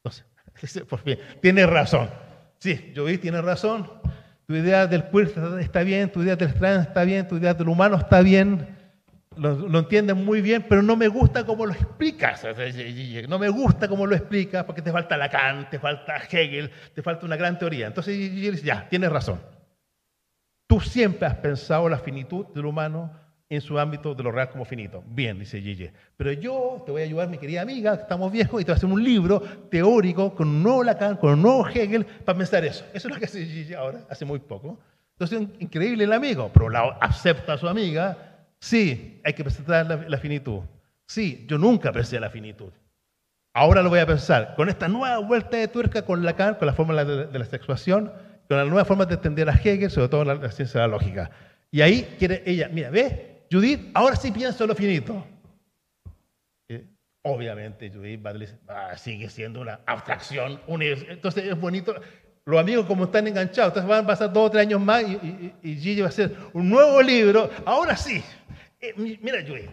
Entonces, dice, por fin, tiene razón. Sí, Judith tiene razón. Tu idea del queer está bien, tu idea del trans está bien, tu idea del humano está bien. Lo, lo muy bien, pero no me gusta cómo lo explicas. No me gusta cómo lo explicas porque te falta Lacan, te falta Hegel, te falta una gran teoría. Entonces dice, ya, tienes razón. Tú siempre has pensado la finitud del humano en su ámbito de lo real como finito. Bien, dice Gigi. Pero yo te voy a ayudar, mi querida amiga, estamos viejos, y te voy a hacer un libro teórico con un nuevo Lacan, con un nuevo Hegel, para pensar eso. Eso es lo que hace Gigi ahora, hace muy poco. Entonces, in- increíble el amigo. Un lado, acepta a su amiga. Sí, hay que presentar la, finitud. Sí, yo nunca pensé la finitud. Ahora lo voy a pensar con esta nueva vuelta de tuerca con Lacan, con la fórmula de, la sexuación, con la nueva forma de entender a Hegel, sobre todo la, la ciencia de la lógica. Y ahí quiere ella, mira, ¿ves? Judith, ahora sí pienso lo finito. Eh, obviamente Judith va a decir, "Ah, sigue siendo una abstracción. univers-". Entonces es bonito. Los amigos como están enganchados, entonces van a pasar dos o tres años más y, y- y Gigi va a hacer un nuevo libro. Ahora sí. Eh, mi- mira, Judith,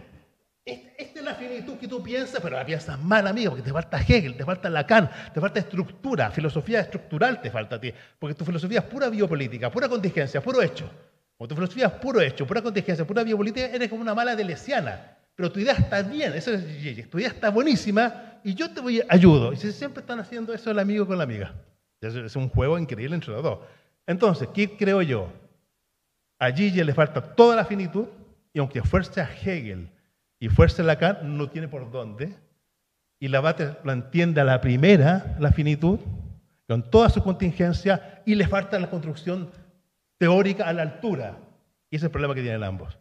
este- Esta es la finitud que tú piensas, pero la piensas mal, amigo, porque te falta Hegel, te falta Lacan, te falta estructura, filosofía estructural te falta a ti, porque tu filosofía es pura biopolítica, pura contingencia, puro hecho. Como tu filosofía es puro hecho, pura contingencia, pura biopolítica, eres como una mala delesiana. Pero tu idea está bien, eso es tu idea está buenísima y yo te voy ayudo. Y si siempre están haciendo eso el amigo con la amiga. Es un juego increíble entre los dos. Entonces, ¿qué creo yo? A Gigi le falta toda la finitud y aunque fuerce Hegel y fuerce Lacan, no tiene por dónde. Y la Bater lo entiende a la primera, la finitud, con toda su contingencia y le falta la construcción teórica a la altura. Y ese es el problema que tienen ambos.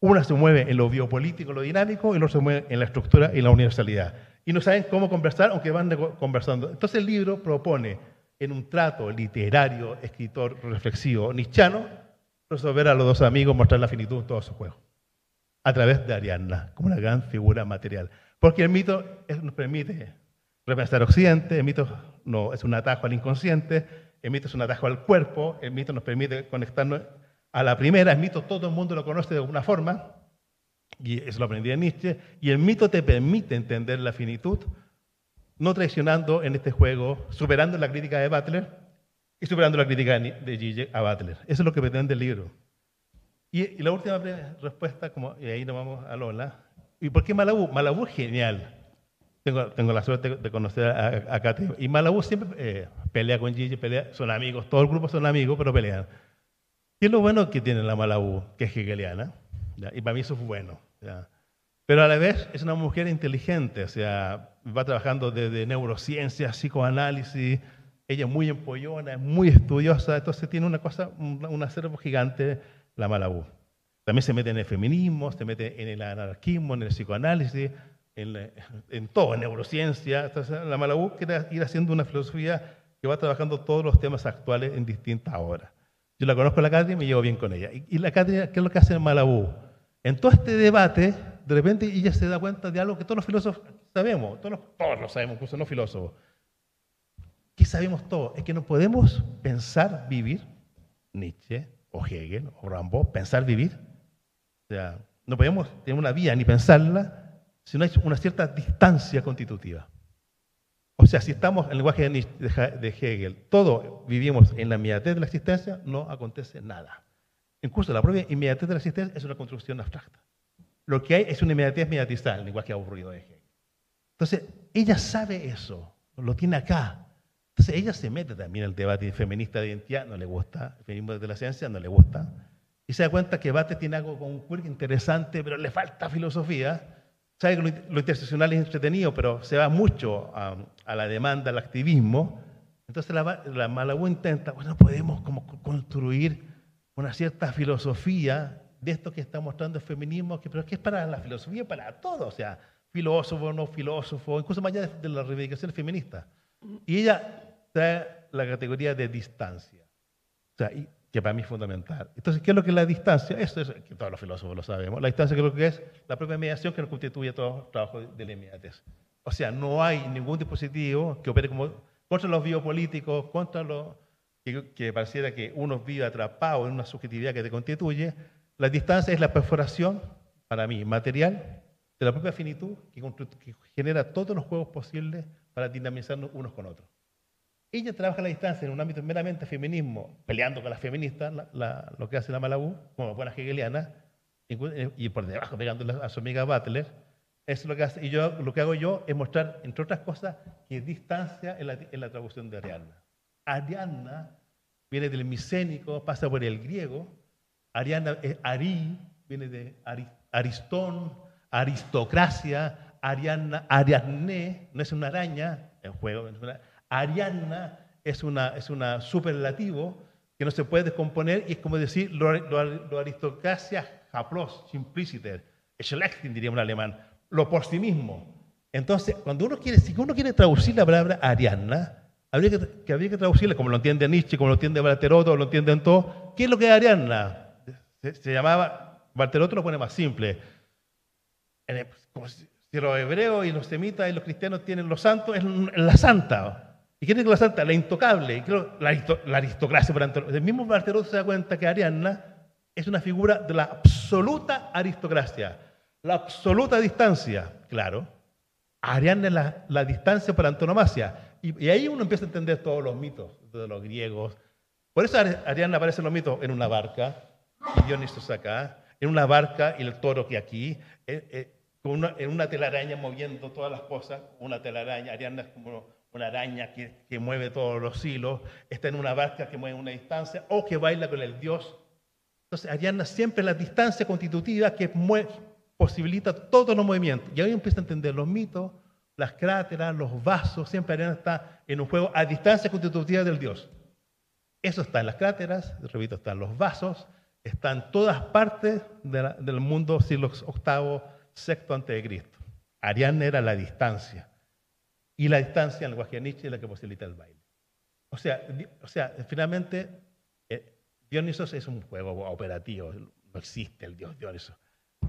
Una se mueve en lo biopolítico, lo dinámico, y el otro se mueve en la estructura y la universalidad. Y no saben cómo conversar, aunque van conversando. Entonces el libro propone, en un trato literario, escritor, reflexivo, nichano, resolver a los dos amigos, mostrar la finitud en todo su juego. A través de Ariadna, como una gran figura material. Porque el mito nos permite repensar Occidente, el mito no, es un atajo al inconsciente, el mito es un atajo al cuerpo, el mito nos permite conectarnos a la primera, el mito todo el mundo lo conoce de alguna forma, y eso lo aprendí en Nietzsche, y el mito te permite entender la finitud, no traicionando en este juego, superando la crítica de Butler y superando la crítica de de Gigi a Butler. Eso es lo que pretende el libro. Y, y la última respuesta, como, y ahí nos vamos a Lola. ¿Y por qué Malabú? Malabú es genial. Tengo, tengo la suerte de conocer a, a Katy. Y Malabú siempre eh, pelea con Gigi, pelea, son amigos, todo el grupo son amigos, pero pelean. ¿Qué es lo bueno que tiene la Malabú? Que es hegeliana. ¿ya? Y para mí eso es bueno. ¿ya? Pero a la vez es una mujer inteligente, o sea, va trabajando desde neurociencia, psicoanálisis, ella es muy empollona, es muy estudiosa, entonces tiene una cosa, un, un acervo gigante, la Malabú. También se mete en el feminismo, se mete en el anarquismo, en el psicoanálisis, en, todo, en neurociencia. La Malabú quiere ir haciendo una filosofía que va trabajando todos los temas actuales en distintas horas. Yo la conozco a la Catri y me llevo bien con ella. Y, la Catri, ¿qué es lo que hace en Malabú? En todo este debate, de repente ella se da cuenta de algo que todos los filósofos sabemos, todos, los- todos lo sabemos, incluso no filósofos. ¿Qué sabemos todos? Es que no podemos pensar vivir, Nietzsche Hegel o Rambo, pensar vivir. O sea, no podemos tener una vía ni pensarla si no hay una cierta distancia constitutiva. O sea, si estamos en el lenguaje de Hegel, todo vivimos en la inmediatez de la existencia, no acontece nada. Incluso la propia inmediatez de la existencia es una construcción abstracta. Lo que hay es una inmediatez mediatizada, el lenguaje aburrido de Hegel. Entonces, ella sabe eso, lo tiene acá. Entonces, ella se mete también el debate feminista de identidad, no le gusta, el feminismo de la ciencia no le gusta. Y se da cuenta que Bate tiene algo con un quirk interesante, pero le falta filosofía. Sabe que lo, interseccional es entretenido, pero se va mucho a, la demanda, al activismo. Entonces la, la Malabú intenta, bueno, podemos como co- construir una cierta filosofía de esto que está mostrando el feminismo, que, pero que es para la filosofía, para todo, o sea, filósofo, no filósofo, incluso más allá de, de las reivindicaciones feministas. Y ella está la categoría de distancia, o sea, y- que para mí es fundamental. Entonces, ¿qué es lo que es la distancia? Esto es, que todos los filósofos lo sabemos. La distancia creo que es la propia mediación que nos constituye todo el trabajo de la inmediatez. O sea, no hay ningún dispositivo que opere como contra los biopolíticos, contra los que, que pareciera que uno vive atrapado en una subjetividad que te constituye. La distancia es la perforación, para mí, material de la propia finitud que, que genera todos los juegos posibles para dinamizarnos unos con otros. Ella trabaja a la distancia en un ámbito meramente feminismo, peleando con las feministas, la- la- lo que hace la Malabú, como buena hegeliana, inclu- y por debajo pegándole a su amiga Butler. Eso es lo que hace. Y yo lo que hago yo es mostrar, entre otras cosas, que distancia en la, en la traducción de Ariadna. Ariadna viene del micénico, pasa por el griego. Ariadna es Ari, viene de Ari- Aristón, aristocracia. Ariadna, Ariadne, no es una araña, el juego. es una- Ariadna es una, es una superlativo que no se puede descomponer y es como decir lo, lo, lo aristocracia haplos, simpliciter, Schlechting diría un alemán, lo por sí mismo. Entonces, cuando uno quiere, si uno quiere traducir la palabra Ariadna, habría que, que habría que traducirla como lo entiende Nietzsche, como lo entiende Barteroto, lo entienden todos. ¿Qué es lo que es? Se, se llamaba, Barteroto lo pone más simple. En si, si los hebreos y los semitas y los cristianos tienen los santos, es la santa. ¿Y quién es la santa? La intocable. La, aristo- la aristocracia por antonomasia. El mismo Barteroto se da cuenta que Ariadna es una figura de la absoluta aristocracia, la absoluta distancia, claro. Ariadna es la, la distancia por antonomasia. Y, y ahí uno empieza a entender todos los mitos de los griegos. Por eso Ari- Ariadna aparece en los mitos en una barca, y Dionisos acá, en una barca y el toro que aquí, eh, eh, una- en una telaraña moviendo todas las cosas, una telaraña, Ariadna es como una araña que, mueve todos los hilos, está en una barca que mueve una distancia o que baila con el dios. Entonces, Ariadna siempre es la distancia constitutiva que mue- posibilita todos los movimientos. Y ahí empieza a entender los mitos, las cráteras, los vasos, siempre Ariadna está en un juego a distancia constitutiva del dios. Eso está en las cráteras, repito, está en los vasos, está en todas partes del mundo siglo VIII, de Cristo. Ariadna era la distancia. Y la distancia en el lenguaje Nietzsche es la que posibilita el baile. O sea, o sea finalmente, eh, Dionisos es un juego operativo, no existe el dios Dionisos.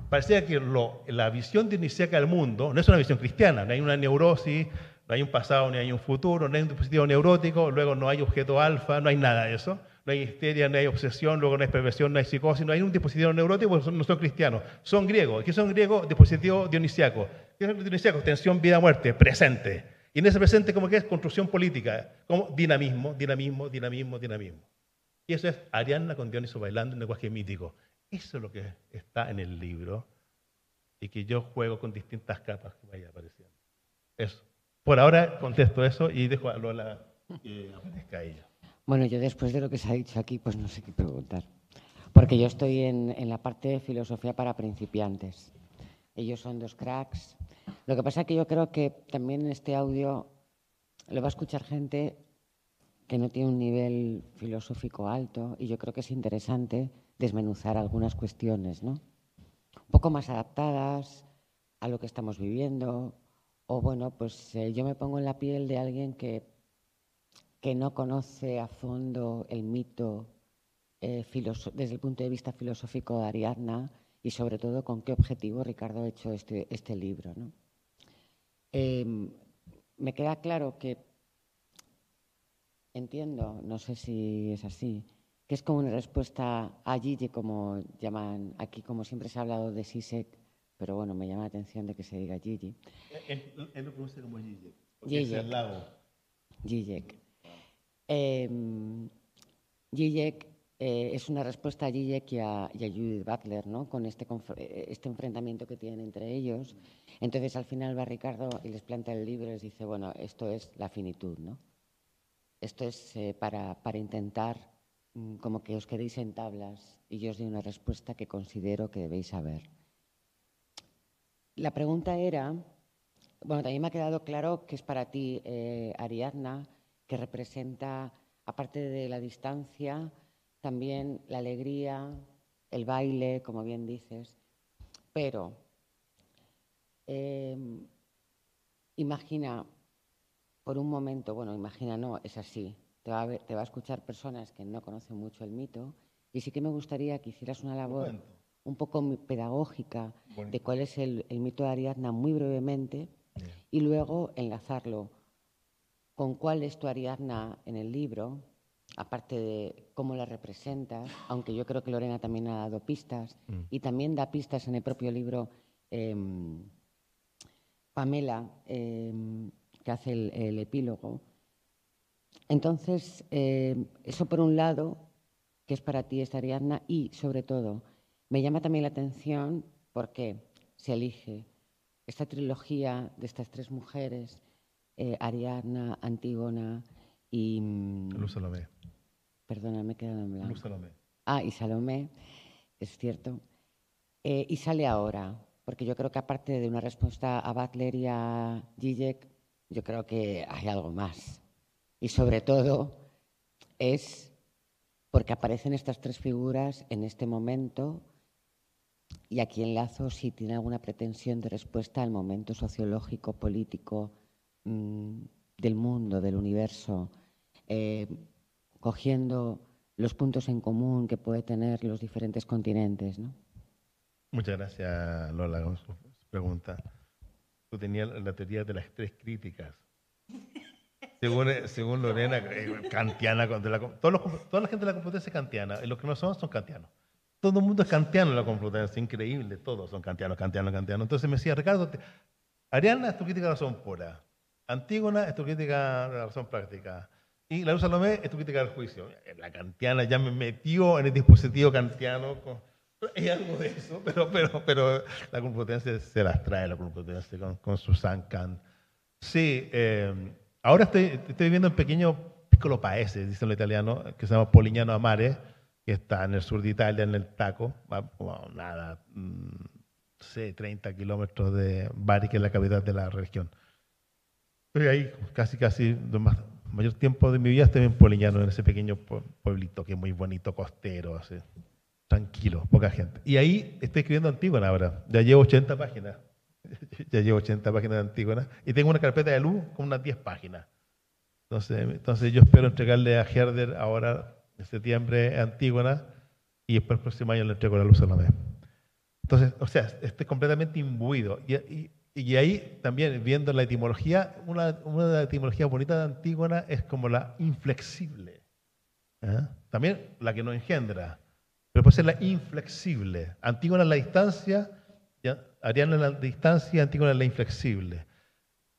Parecía que lo- la visión dionisíaca del mundo no es una visión cristiana, no hay una neurosis, no hay un pasado ni hay un futuro, no hay un dispositivo neurótico, luego no hay objeto alfa, no hay nada de eso, no hay histeria, no hay obsesión, luego no hay perversión, no hay psicosis, no hay un dispositivo neurótico porque son- no son cristianos, son griegos. ¿Qué son griegos? Dispositivo dionisíaco. ¿Qué es el dionisíaco? Tensión, vida, muerte, presente. Y en ese presente, como que es construcción política, como dinamismo, dinamismo, dinamismo, dinamismo. Y eso es Ariadna con Dioniso bailando en lenguaje mítico. Eso es lo que está en el libro y que yo juego con distintas capas que vaya apareciendo. Eso. Por ahora contesto eso y dejo a Lola que aparezca ella. Bueno, yo después de lo que se ha dicho aquí, pues no sé qué preguntar. Porque yo estoy en, en la parte de filosofía para principiantes. Ellos son dos cracks. Lo que pasa es que yo creo que también en este audio lo va a escuchar gente que no tiene un nivel filosófico alto y yo creo que es interesante desmenuzar algunas cuestiones, ¿no? Un poco más adaptadas a lo que estamos viviendo. O bueno, pues eh, yo me pongo en la piel de alguien que que no conoce a fondo el mito eh, desde el punto de vista filosófico de Ariadna y sobre todo con qué objetivo Ricardo ha hecho este, este libro. ¿no? Em, me queda claro que entiendo, no sé si es así, que es como una respuesta a Gigi, como llaman aquí, como siempre se ha hablado de Sisek, pero bueno, me llama la atención de que se diga Gigi. Él, él lo conoce como Zizek, porque es Zizek. el lago. Zizek. Eh, Zizek, eh, es una respuesta a Zizek y a, a Judith Butler, ¿no? Con este, eh, este enfrentamiento que tienen entre ellos. Entonces, al final va Ricardo y les plantea el libro y les dice, bueno, esto es la finitud, ¿no? Esto es eh, para, intentar mm, como que os quedéis en tablas y yo os doy una respuesta que considero que debéis saber. La pregunta era, bueno, también me ha quedado claro que es para ti, Ariadna, que representa, aparte de la distancia, también la alegría, el baile, como bien dices. Pero, eh, imagina, por un momento, bueno, imagina, no, es así. Te va, a ver- te va a escuchar personas que no conocen mucho el mito y sí que me gustaría que hicieras una labor un poco pedagógica de cuál es el, el mito de Ariadna muy brevemente y luego enlazarlo con cuál es tu Ariadna en el libro, aparte de cómo la representas, aunque yo creo que Lorena también ha dado pistas y también da pistas en el propio libro em, Pamela, em, que hace el, el epílogo. Entonces, em, eso por un lado, que es para ti esta Ariadna, y sobre todo, me llama también la atención porque se elige esta trilogía de estas tres mujeres, eh, Ariadna, Antígona y... mm, Luz Salomé. Perdona, me he quedado en blanco. Luz Salomé. Ah, y Salomé, es cierto. Eh, y sale ahora, porque yo creo que aparte de una respuesta a Butler y a Zizek, yo creo que hay algo más. Y sobre todo es porque aparecen estas tres figuras en este momento y aquí enlazo si tiene alguna pretensión de respuesta al momento sociológico, político mm, del mundo, del universo, eh, cogiendo los puntos en común que puede tener los diferentes continentes. ¿no? Muchas gracias, Lola, con su pregunta. Tú tenías la teoría de las tres críticas. Según, según Lorena, eh, kantiana, de la- todos los- toda la gente de la Complutense es kantiana, y los que no son, son kantianos. Todo el mundo es kantiano en la Complutense, increíble, todos son kantianos, kantianos, kantianos. Entonces me decía, Ricardo, te- Ariana es tu crítica de razón pura, Antígona es tu crítica de razón práctica, y la Luz Salomé es tu crítica del juicio. La kantiana ya me metió en el dispositivo kantiano. con- algo de eso, pero, pero, pero la Complutense se las trae, la Complutense con, con Susan Kant. Sí, eh, ahora estoy, estoy viviendo en pequeño piccolo paese, dice en italiano, que se llama Polignano a Mare, que está en el sur de Italia, en el Taco, como nada, mm, sé, 30 kilómetros de Bari, que es la capital de la región. Estoy ahí casi, casi, más, mayor tiempo de mi vida estoy en Polignano, en ese pequeño pue- pueblito que es muy bonito, costero, así, tranquilo, poca gente. Y ahí estoy escribiendo Antígona ahora, ya llevo 80 páginas. ya llevo 80 páginas de Antígona y tengo una carpeta de luz con unas 10 páginas. Entonces, entonces yo espero entregarle a Herder ahora en septiembre Antígona y después el próximo año le entrego la luz a la vez. Entonces, o sea, estoy completamente imbuido. Y, y- y ahí también, viendo la etimología, una, una de las etimologías bonitas de Antígona es como la inflexible. ¿eh? También la que no engendra, pero puede ser la inflexible. Antígona es la distancia, y Ariana es la distancia, Antígona es la inflexible.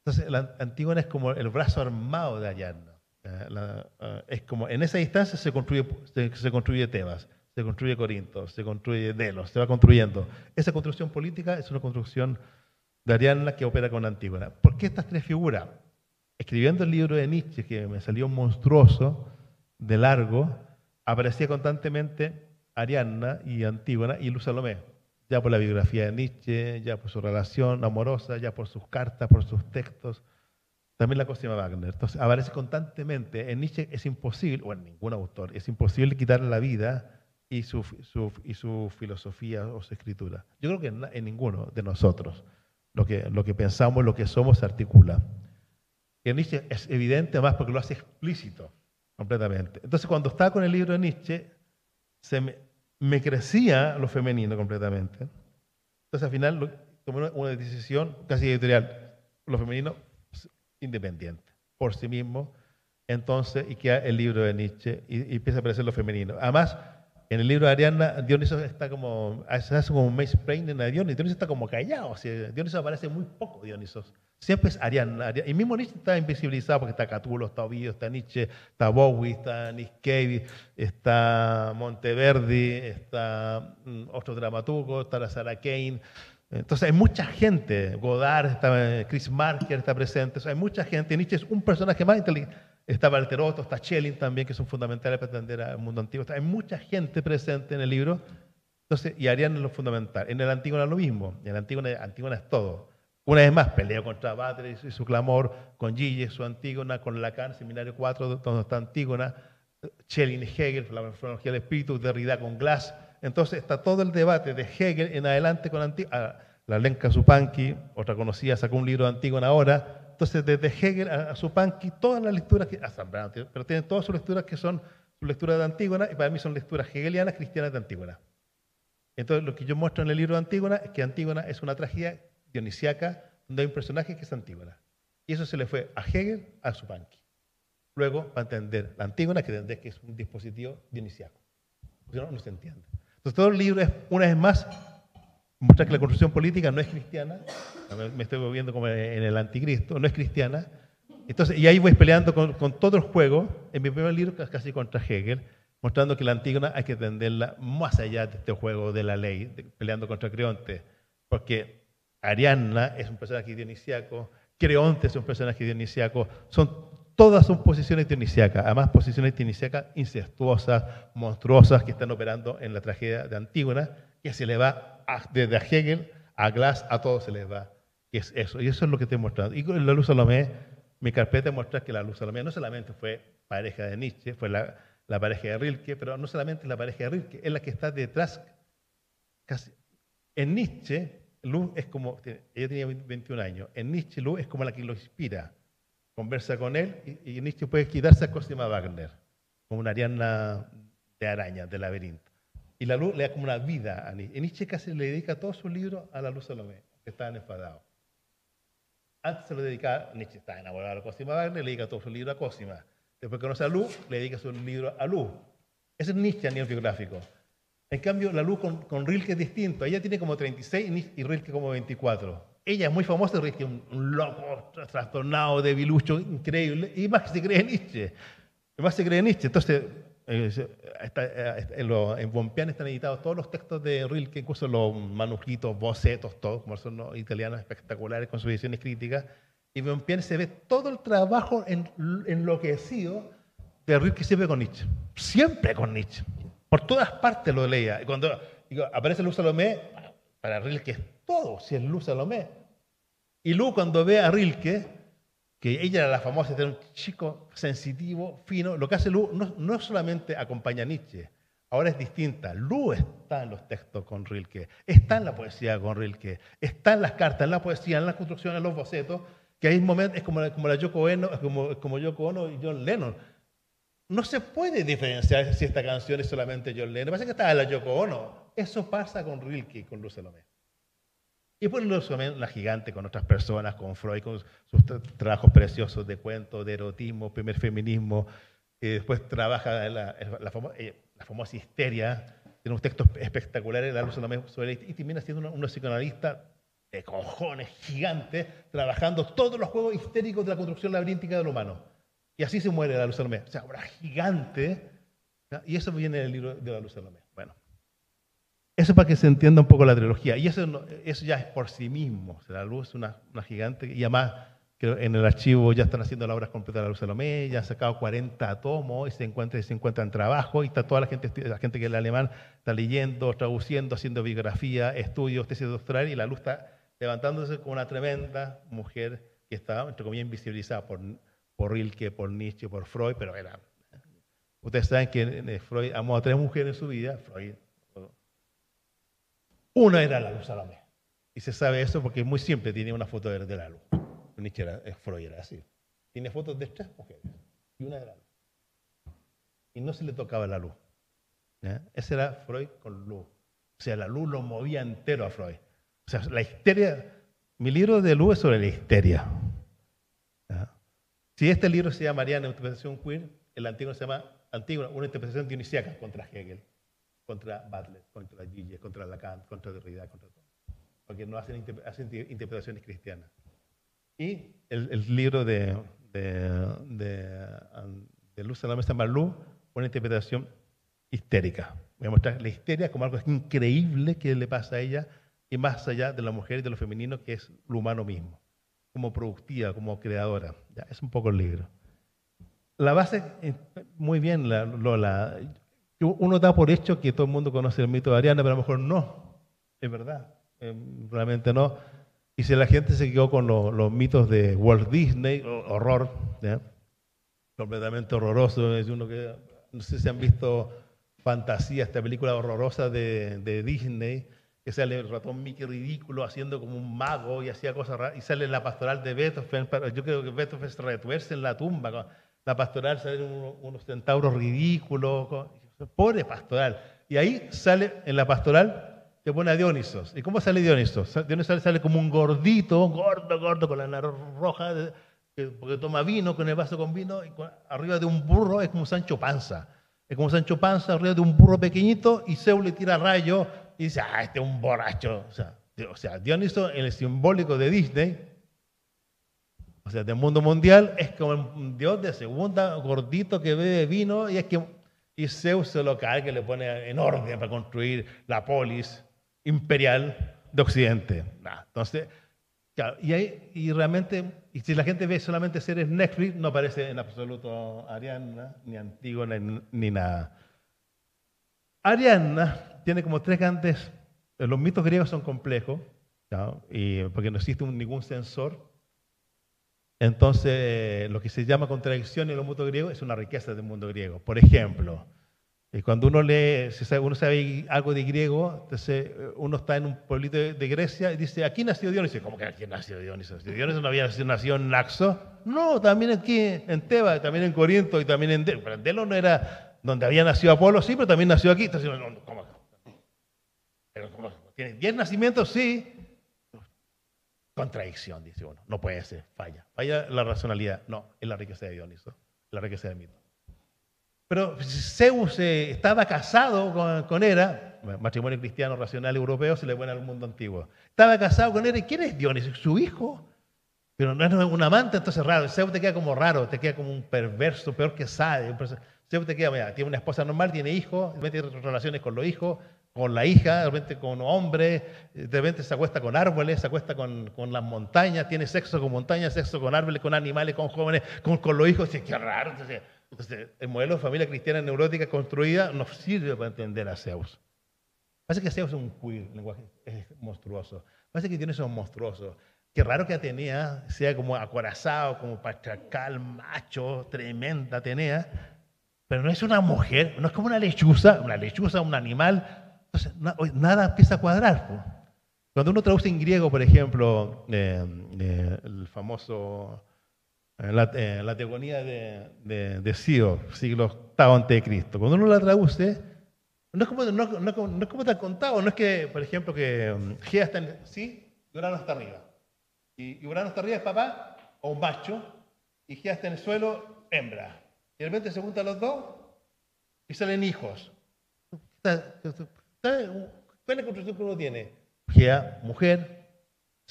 Entonces, la Antígona es como el brazo armado de Ariadna. Eh, la- eh, es como, en esa distancia se construye, se, se construye Tebas, se construye Corinto, se construye Delos, se va construyendo. Esa construcción política es una construcción de Ariadna que opera con Antígona. ¿Por qué estas tres figuras? Escribiendo el libro de Nietzsche, que me salió monstruoso, de largo, aparecía constantemente Ariadna y Antígona y Luz Salomé, ya por la biografía de Nietzsche, ya por su relación amorosa, ya por sus cartas, por sus textos. También la Cosima Wagner. Entonces, aparece constantemente. En Nietzsche es imposible, o en ningún autor, es imposible quitarle la vida y su, y su filosofía o su escritura. Yo creo que en ninguno de nosotros. Lo que, lo que pensamos, lo que somos, se articula. Y Nietzsche es evidente más porque lo hace explícito, completamente. Entonces, cuando estaba con el libro de Nietzsche, se me, crecía lo femenino completamente. Entonces, al final, lo- tomé una, decisión casi editorial. Lo femenino s- independiente, por sí mismo. Entonces, y queda el libro de Nietzsche y empieza a aparecer lo femenino. Además, en el libro de Ariadna, Dioniso está como, se hace como un mansplaining a Dioniso. Dioniso está como callado. o Dioniso aparece muy poco, Dioniso. Siempre es Ariadna. Ariadna. Y mismo Nietzsche está invisibilizado porque está Catulo, está Ovidio, está Nietzsche, está Bowie, está Nick Cave, está Monteverdi, está mm, otro dramaturgo, está la Sarah Kane. Entonces hay mucha gente, Godard, está, Chris Marker está presente, hay mucha gente. Nietzsche es un personaje más inteligente. Está Walterotto, está Schelling también, que son fundamentales para entender al mundo antiguo. Hay mucha gente presente en el libro. Entonces, y Ariana es lo fundamental. En el Antígona lo mismo. En el Antígona, Antígona es todo. Una vez más, pelea contra Butler y su, clamor, con Gille, su Antígona, con Lacan, Seminario 4, donde está Antígona, Schelling Hegel, la fenomenología del espíritu, Derrida con Glass. Entonces está todo el debate de Hegel en adelante con Antígona. La Lenka Supanqui, otra conocida, sacó un libro de Antígona ahora, Entonces, desde Hegel a, a Zupanqui, todas las lecturas, que, a pero tienen todas sus lecturas que son lecturas de Antígona, y para mí son lecturas hegelianas cristianas de Antígona. Entonces, lo que yo muestro en el libro de Antígona es que Antígona es una tragedia dionisiaca donde hay un personaje que es Antígona. Y eso se le fue a Hegel, a Zupanqui. Luego, para entender la Antígona, que entender que es un dispositivo dionisiaco. Si no, no se entiende. Entonces, todo el libro es, una vez más, mostrar que la construcción política no es cristiana. Me estoy viendo como en el anticristo, no es cristiana. Entonces, y ahí voy peleando con, con todo el juego. En mi primer libro, casi contra Hegel, mostrando que la Antígona hay que entenderla más allá de este juego de la ley, de- peleando contra Creonte. Porque Ariadna es un personaje dionisiaco, Creonte es un personaje dionisiaco, son, todas son posiciones dionisiacas, además posiciones dionisiacas incestuosas, monstruosas, que están operando en la tragedia de Antígona, que se le va a- desde a Hegel a Glass, a todos se les va. Y es eso, y eso es lo que estoy mostrando. Y con la Luz Salomé, mi carpeta muestra que la Luz Salomé no solamente fue pareja de Nietzsche, fue la, la pareja de Rilke, pero no solamente la pareja de Rilke, es la que está detrás casi. En Nietzsche, Luz es como, ella tenía 21 años, en Nietzsche Luz es como la que lo inspira. Conversa con él y, Nietzsche puede quitarse a Cosima Wagner, como una Ariana de araña, de laberinto. Y la luz le da como una vida a Nietzsche. Nietzsche casi le dedica todos sus libros a la luz Salomé, que estaban enfadados. Antes se lo dedicaba, Nietzsche estaba enamorado de Cosima Wagner, le dedica todo su libro a Cosima. Después conoce a Luz, le dedica su libro a Luz. Ese es Nietzsche a nivel biográfico. En cambio, la Luz con, con Rilke es distinto. Ella tiene como 36 y Rilke como 24. Ella es muy famosa, Rilke un, un loco, tra- trastornado, debilucho, increíble, y más que se cree Nietzsche. Y más se cree Nietzsche. Entonces, está- eh, está- en, lo- en están editados todos los textos de Rilke, incluso los manuscritos, bocetos, todos, como son los italianos espectaculares con sus ediciones críticas. Y en Bompiani se ve todo el trabajo en- enloquecido de Rilke siempre con Nietzsche. Siempre con Nietzsche. Por todas partes lo leía. Y cuando aparece Luz Salomé, para Rilke es todo, si es Luz Salomé. Y Luz cuando ve a Rilke, que ella era la famosa, era un chico sensitivo, fino, lo que hace Luz no, no solamente acompaña a Nietzsche, ahora es distinta. Luz está en los textos con Rilke, está en la poesía con Rilke, está en las cartas, en la poesía, en la construcción, en los bocetos, que hay momentos, es como, la- como la Yoko Ono, como, como Yoko Ono y John Lennon. No se puede diferenciar si esta canción es solamente John Lennon. Parece que estaba la Yoko Ono. Eso pasa con Rilke y con Luz Salomé. Y por Salomé, una gigante con otras personas, con Freud, con sus tra- trabajos preciosos de cuentos, de erotismo, primer feminismo. Y después trabaja la, la famo- eh, la famosa histeria. Tiene unos textos espectaculares, la Luz sobre y termina siendo una, una psicoanalista de cojones, gigante, trabajando todos los juegos histéricos de la construcción laberíntica del humano. Y así se muere la Luz Salomé. O sea, obra gigante. Y eso viene del libro de la Luz Salomé. Eso para que se entienda un poco la trilogía. Y eso, no- eso ya es por sí mismo. O sea, la Luz es una, una gigante. Y además, que en el archivo ya están haciendo las obras completas de la Luz Salomé, ya han sacado 40 tomos y se encuentran, se encuentran trabajo. Y está toda la gente, la gente que es alemán está leyendo, traduciendo, haciendo biografía, estudios, tesis doctoral. Y la Luz está levantándose como una tremenda mujer que estaba, entre comillas, invisibilizada por, por Rilke, por Nietzsche, por Freud, pero era... Ustedes saben que eh, Freud amó a tres mujeres en su vida. Freud, una era la luz Salomé. Y se sabe eso porque muy simple, tiene una foto de, la luz. Nietzsche era, eh, Freud era así. Tiene fotos de tres mujeres y una de la luz. Y no se le tocaba la luz. ¿ya? Ese era Freud con luz. O sea, la luz lo movía entero a Freud. O sea, la histeria, mi libro de luz es sobre la histeria. Si este libro se llama Mariana, interpretación queer, el antiguo se llama Antígona, una interpretación dionisiaca contra Hegel, contra Butler, contra Gilles, contra Lacan, contra Derrida, contra todo. Porque no hacen, hacen inter- interpretaciones cristianas. Y el, el libro de, de, de, um, de Luz llama Luz, una interpretación histérica. Voy a mostrar la histeria como algo increíble que le pasa a ella y más allá de la mujer y de lo femenino, que es lo humano mismo, como productiva, como creadora. Ya, es un poco el libro. La base, eh, muy bien, la, lo- la- uno da por hecho que todo el mundo conoce el mito de Ariana, pero a lo mejor no, es verdad, eh, realmente no. Y si la gente se quedó con lo- los mitos de Walt Disney, ho- horror, completamente horroroso, es uno que, no sé si han visto Fantasía, esta película horrorosa de, de Disney, que sale el ratón Mickey ridículo haciendo como un mago y hacía cosas raras, y sale la pastoral de Beethoven, yo creo que Beethoven se retuerce en la tumba, la pastoral salen unos, unos centauros ridículos, pobre pastoral, y ahí sale en la pastoral, te pone a Dionisos, ¿y cómo sale Dionisos? Dionisos sale, como un gordito, gordo, gordo, con la nariz roja, porque toma vino, con el vaso con vino, y arriba de un burro es como Sancho Panza, es como Sancho Panza arriba de un burro pequeñito y Zeus le tira rayo y dice, ah, este es un borracho. O sea, o sea, Dioniso en el simbólico de Disney, o sea, del mundo mundial, es como un dios de segunda, gordito que bebe vino y es que y Zeus se lo cae que le pone en orden para construir la polis imperial de Occidente. Nah, entonces, claro, y, ahí- y realmente, y si la gente ve solamente series Netflix, no parece en absoluto Ariana, ni Antígona, ni, ni nada. Ariadna tiene como tres grandes, los mitos griegos son complejos, ¿no? y, porque no existe un- ningún sensor. Entonces, lo que se llama contradicción en los mitos griegos es una riqueza del mundo griego. Por ejemplo, eh, cuando uno lee, si uno sabe algo de griego, entonces eh, uno está en un pueblito de, Grecia y dice, aquí nació Dioniso. ¿Cómo que aquí nació Dioniso? Si Dioniso no había nacido, en Naxos. No, también aquí en Tebas, también en Corinto y también en Delos. Pero no era donde había nacido Apolo, sí, pero también nació aquí. ¿cómo? ¿Tiene 10 nacimientos? Sí. Contradicción, dice uno. No puede ser, falla. Falla la racionalidad. No, es la riqueza de Dioniso, la riqueza del mito. Pero Zeus eh, estaba casado con, con Hera, matrimonio cristiano racional europeo, se le pone al mundo antiguo. Estaba casado con Hera, ¿y quién es Dioniso? Su hijo. Pero no es un amante, entonces raro. Zeus te queda como raro, te queda como un perverso, peor que perverso. Zeus te queda, mira, tiene una esposa normal, tiene hijos, tiene relaciones con los hijos, con la hija, de repente con hombres, de repente se acuesta con árboles, se acuesta con, con las montañas, tiene sexo con montañas, sexo con árboles, con animales, con jóvenes, con, con los hijos. Dice, qué raro. Entonces, el modelo de familia cristiana neurótica construida nos sirve para entender a Zeus. Parece que Zeus es un queer, lenguaje es monstruoso. Parece que tiene esos monstruosos. Qué raro que Atenea sea como acorazado, como patriarcal, macho, tremenda Atenea, pero no es una mujer, no es como una lechuza, una lechuza, un animal. Entonces, nada empieza a cuadrar. Cuando uno traduce en griego, por ejemplo, eh, eh, el famoso, eh, la, teogonía de, de, Ciro, siglo VIII antes Cristo, cuando uno la traduce, no es como, no, te han contado, no es que, por ejemplo, que um, Gea está en, sí y Urano está arriba. Y, y Urano está arriba es papá o un macho, y Gea está en el suelo, hembra. Y de repente se juntan los dos y salen hijos. Está- ¿Cuál es la construcción que uno tiene? Gea, mujer,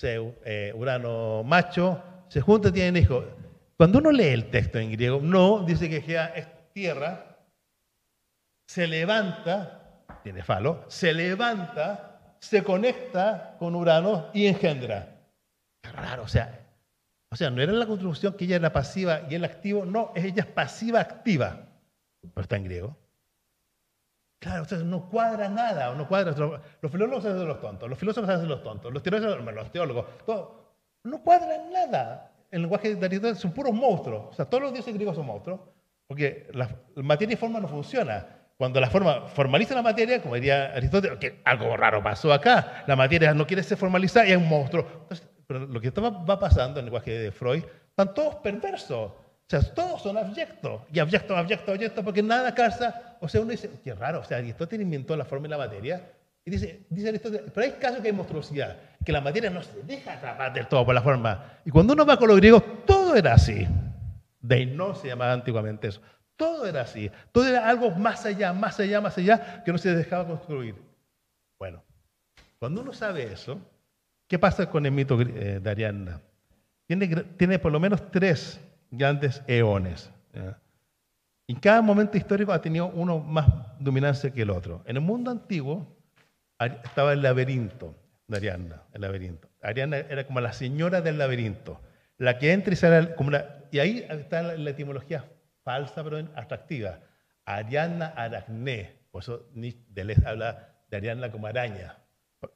eh, Urano, macho, se juntan tienen hijos. Cuando uno lee el texto en griego, no, dice que Gea es tierra, se levanta, tiene falo, se levanta, se conecta con Urano y engendra. Raro, o sea, o sea, no era la construcción que ella era pasiva y él activo, no, ella es pasiva activa, pero está en griego. Claro, entonces no cuadra nada, no cuadra. Los filólogos se hacen los tontos, los filósofos se hacen los tontos, los teólogos, los teólogos, todo, no cuadran nada. El lenguaje de Aristóteles son puros monstruos. O sea, todos los dioses griegos son monstruos, porque la, materia y forma no funciona. Cuando la forma formaliza la materia, como diría Aristóteles, algo raro pasó acá, la materia no quiere ser formalizada y es un monstruo. Entonces, pero lo que estaba, va pasando en el lenguaje de Freud, están todos perversos. O sea, todos son abyectos. Y abyectos, abyectos, abyectos, porque nada calza. O sea, uno dice, qué raro. O sea, Aristóteles inventó la forma y la materia. Y dice, dice Aristóteles, pero hay casos que hay monstruosidad, que la materia no se deja atrapar del todo por la forma. Y cuando uno va con los griegos, todo era así. Deino se llamaba antiguamente eso. Todo era así. Todo era algo más allá, más allá, más allá, que no se dejaba construir. Bueno, cuando uno sabe eso, ¿qué pasa con el mito eh, de Ariadna? Tiene, tiene por lo menos tres grandes eones. Y cada momento histórico ha tenido uno más dominancia que el otro. En el mundo antiguo estaba el laberinto de Ariadna, el laberinto. Ariadna era como la señora del laberinto, la que entra y sale. Y ahí está la, etimología falsa, pero atractiva. Ariadna aracné, por eso Deleuze habla de Ariadna como araña.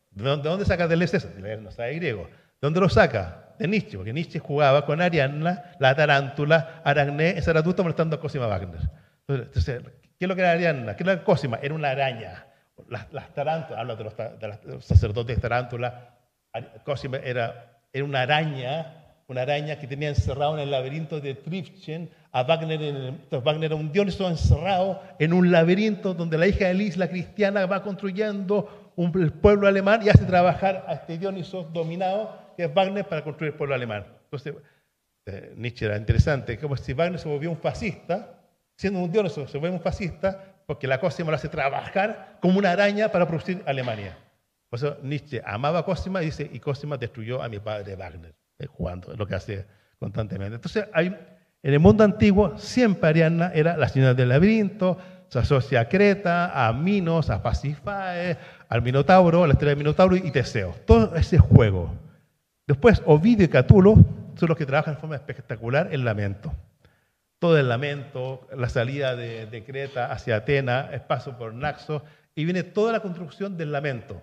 ¿De dónde, de dónde saca Deleuze eso? No sabe griego. ¿De dónde lo saca? De Nietzsche, porque Nietzsche jugaba con Ariadna, la tarántula, Aracné, en Zaratustra molestando a Cosima Wagner. Entonces, ¿qué es lo que era Ariadna? ¿Qué era Cosima? Era una araña. las, las tarántulas, habla de los, de las- de los sacerdotes tarántula. Ar- Cosima era, era una araña, una araña que tenía encerrado en el laberinto de Trifchen a Wagner. En el- Wagner era un Dioniso encerrado en un laberinto donde la hija de Lis, la cristiana, va construyendo un, el pueblo alemán y hace trabajar a este Dioniso dominado, que es Wagner, para construir el pueblo alemán. Entonces, eh, Nietzsche era interesante, como si Wagner se volvió un fascista, siendo un Dioniso se vuelve un fascista, porque la Cosima lo hace trabajar como una araña para producir Alemania. Por eso Nietzsche amaba a Cosima y dice, y Cosima destruyó a mi padre Wagner, eh, jugando, lo que hace constantemente. Entonces, hay, en el mundo antiguo, siempre Ariadna era la señora del laberinto, se asocia a Creta, a Minos, a Pasífae, al Minotauro, a la estrella del Minotauro y Teseo. Todo ese juego. Después, Ovidio y Catulo son los que trabajan de forma espectacular el lamento. Todo el lamento, la salida de, de Creta hacia Atenas, el paso por Naxos, y viene toda la construcción del lamento.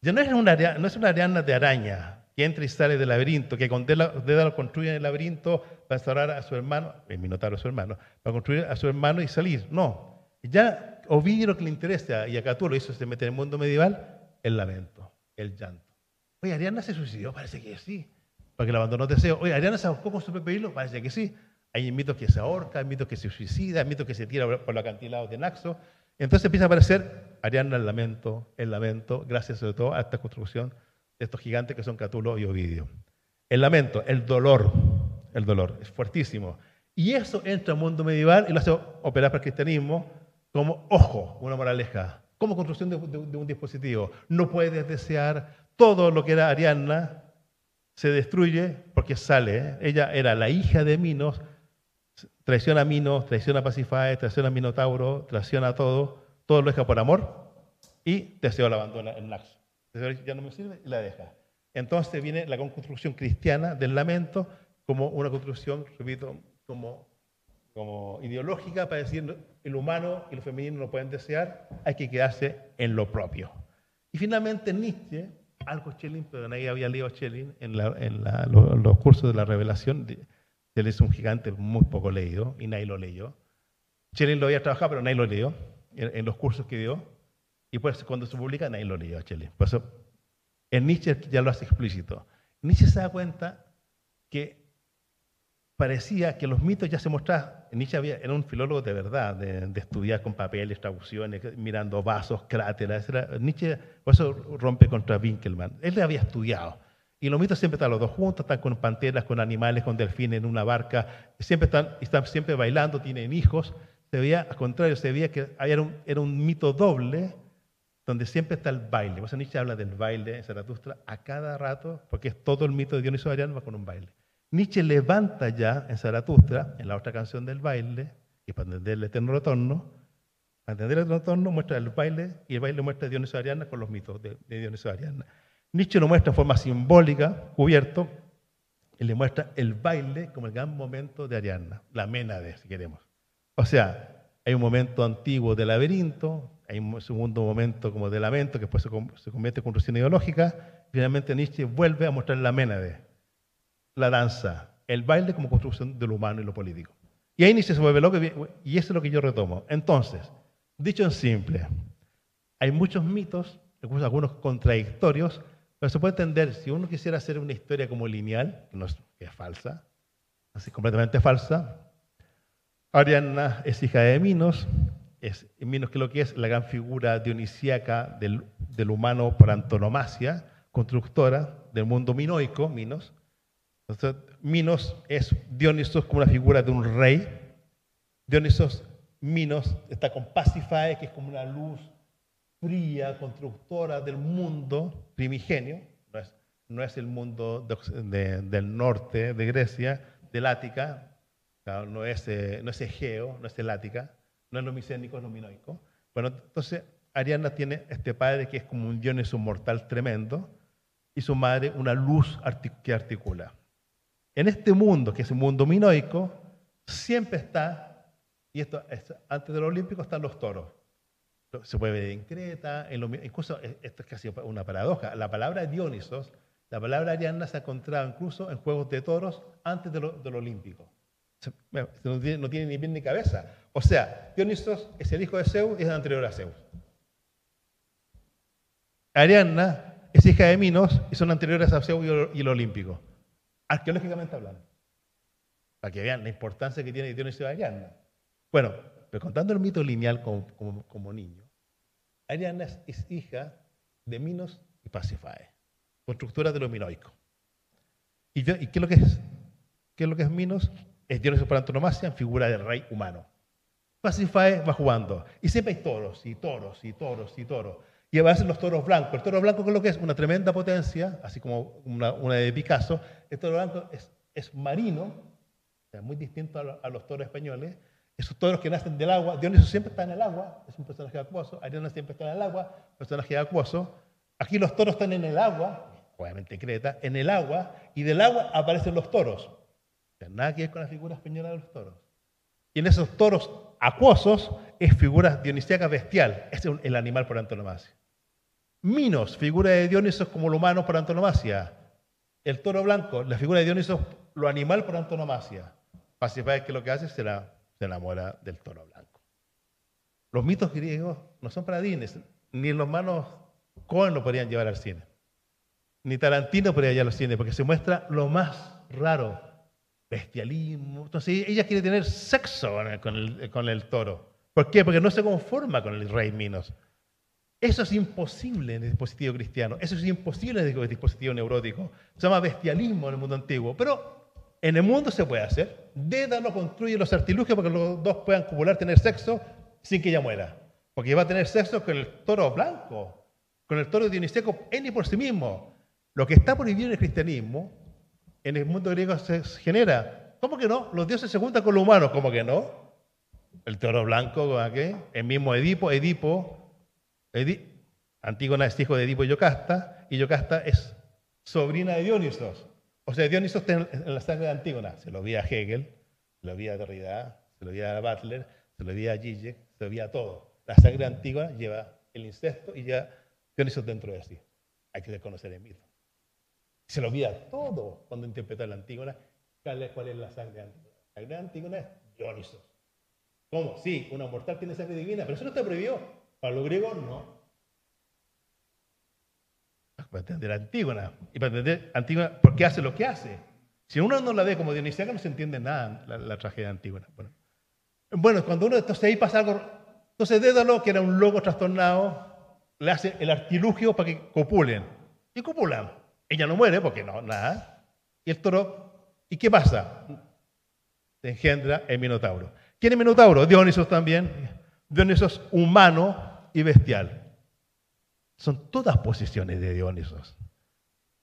Ya no es una, no de araña que entra y sale del laberinto, que con Dédalo construye en el laberinto para instaurar a su hermano, el Minotauro es su hermano, para construir a su hermano y salir. No. Ya Ovidio lo que le interesa, y a Catulo eso se mete en el mundo medieval, el lamento, el llanto. Oye, Ariana se suicidó, parece que sí, porque la abandonó Teseo. Oye, Ariana se ahorcó con su propio hilo, parece que sí. Hay mitos que se ahorca, hay mitos que se suicida, hay mitos que se tira por los acantilados de Naxo. Entonces empieza a aparecer Ariana el lamento, el lamento, gracias sobre todo a esta construcción de estos gigantes que son Catulo y Ovidio. El lamento, el dolor, el dolor, es fuertísimo. Y eso entra al mundo medieval y lo hace operar para el cristianismo como ojo, una moraleja, como construcción de un dispositivo. No puedes desear todo lo que era Ariadna, se destruye porque sale. ¿eh? Ella era la hija de Minos, traiciona a Minos, traiciona a Pasifae, traiciona a Minotauro, traiciona a todo, todo lo deja por amor y Teseo la abandona en Naxo. Teseo ya no me sirve y la deja. Entonces viene la construcción cristiana del lamento como una construcción, repito, como, como ideológica para decir el humano y lo femenino no pueden desear, hay que quedarse en lo propio. Y finalmente Nietzsche, algo Schelling, pero nadie había leído Schelling en, la- en la- lo- los cursos de la revelación. Él es un gigante muy poco leído y nadie lo leyó. Schelling lo había trabajado, pero nadie lo leyó en, en los cursos que dio. Y pues cuando se publica, nadie lo leyó a Schelling. Por eso, en Nietzsche ya lo hace explícito. Nietzsche se da cuenta que parecía que los mitos ya se mostraban. Nietzsche había, era un filólogo de verdad, de, de estudiar con papeles, traducciones, mirando vasos, cráteres. Era, Nietzsche, por eso rompe contra Winkelmann. Él le había estudiado. Y los mitos siempre están los dos juntos, están con panteras, con animales, con delfines en una barca, siempre están, están siempre bailando, tienen hijos. Se veía, al contrario, se veía que era un, mito doble, donde siempre está el baile. Por eso Nietzsche habla del baile en Zaratustra a cada rato, porque es todo el mito de Dioniso Ariano va con un baile. Nietzsche levanta ya en Zaratustra, en la otra canción del baile, y para entender el eterno retorno, para entender el eterno retorno muestra el baile, y el baile muestra a Dioniso Ariana con los mitos de, de Dioniso Ariana. Nietzsche lo muestra en forma simbólica, cubierto, y le muestra el baile como el gran momento de Ariadna, la Ménade, si queremos. O sea, hay un momento antiguo de laberinto, hay un segundo momento como de lamento, que después se convierte en construcción ideológica. Finalmente Nietzsche vuelve a mostrar la Ménade, la danza, el baile como construcción de lo humano y lo político. Y ahí Nietzsche se vuelve loco y eso es lo que yo retomo. Entonces, dicho en simple, hay muchos mitos, algunos contradictorios, pero se puede entender, si uno quisiera hacer una historia como lineal, que no es, falsa, así completamente falsa, Ariadna es hija de Minos, es Minos que lo que es la gran figura dionisíaca del, del humano por antonomasia, constructora del mundo minoico, Minos. Entonces, Minos es Dionisos como una figura de un rey. Dionisos, Minos está con Pasifae, que es como una luz fría, constructora del mundo primigenio. No es, no es el mundo del norte de Grecia, del Ática, no es, eh, no es Egeo, no es el Ática, no es lo micénico, es lo minoico. Bueno, entonces Ariana tiene este padre que es como un Dioniso mortal tremendo y su madre una luz que articula. En este mundo, que es un mundo minoico, siempre está, y esto es- antes de los olímpicos están los toros. Se puede ver en Creta, incluso eh, esto es casi una paradoja. La palabra Dionisos, la palabra Ariana se ha encontrado incluso en juegos de toros antes de lo, de olímpico. No tiene, ni pie ni cabeza. O sea, Dionisos es el hijo de Zeus y es anterior a Zeus. Ariadna es hija de Minos y son anteriores a Zeus y el Olímpico, arqueológicamente hablando. Para que vean la importancia que tiene Dionisio de Ariadna. Bueno, pero contando el mito lineal como, como- niño, Ariadna es, hija de Minos y Pasífae, constructora de lo minoico. ¿Y, yo- y qué es lo que es? ¿Qué es lo que es Minos? Es Dionisio por antonomasia en figura de rey humano. Pasífae va jugando. Y siempre hay toros, y toros, y toros, y toros. Y a veces los toros blancos. El toro blanco, ¿qué es lo que es? Una tremenda potencia, así como una, de Picasso. El toro blanco es, es marino, sea, muy distinto a, lo- a los toros españoles. Esos toros que nacen del agua. Dioniso siempre está en el agua, es un personaje acuoso. Ariana siempre está en el agua, personaje acuoso. Aquí los toros están en el agua, obviamente Creta, en el agua, y del agua aparecen los toros. O sea, nada que ver con la figura española de los toros. Y en esos toros acuosos es figura dionisíaca bestial. Es el animal por antonomasia. Minos, figura de Dioniso es como lo humano por antonomasia. El toro blanco, la figura de Dioniso, lo animal por antonomasia. Pasífae que lo que hace será se enamora del toro blanco. Los mitos griegos no son para Disney, ni los hermanos Cohen lo podrían llevar al cine, ni Tarantino podría llevar al cine, porque se muestra lo más raro, bestialismo. Entonces ella quiere tener sexo con el, toro. ¿Por qué? Porque no se conforma con el rey Minos. Eso es imposible en el dispositivo cristiano. Eso es imposible en el dispositivo neurótico. Se llama bestialismo en el mundo antiguo. Pero en el mundo se puede hacer. Dédalo construye los artilugios para que los dos puedan copular, tener sexo sin que ella muera. Porque va a tener sexo con el toro blanco, con el toro dionisíaco en y por sí mismo. Lo que está prohibido en el cristianismo, en el mundo griego se genera. ¿Cómo que no? Los dioses se juntan con los humanos. ¿Cómo que no? El toro blanco. El mismo Edipo, Edipo Edi- Antígona es hijo de Edipo y Yocasta, y Yocasta es sobrina de Dionisos. O sea, Dionisos está en, la sangre de Antígona. Se lo vi a Hegel, se lo vi a Derrida, se lo vi a Butler, se lo vi a Gille, se lo vi a todo. La sangre de Antígona lleva el incesto y lleva Dionisos dentro de sí. Hay que desconocer el mito. Se lo vi a todo cuando interpretó la Antígona. ¿Cuál es, la sangre de Antígona? La sangre de Antígona es Dionisos. ¿Cómo? Sí, una mortal tiene sangre divina, pero eso no está prohibido. Para los griegos, no. Para entender Antígona. Y para entender Antígona, ¿por qué hace lo que hace? Si uno no la ve como dionisiaca, no se entiende nada la, la tragedia de Antígona. Bueno. bueno, cuando uno, entonces ahí pasa algo. Entonces Dédalo, que era un loco trastornado, le hace el artilugio para que copulen. Y copulan. Ella no muere porque no, nada. Y el toro, ¿y qué pasa? Se engendra el Minotauro. ¿Quién es Minotauro? Dionisos también. Dionisos humano y bestial. Son todas posiciones de Dionisos.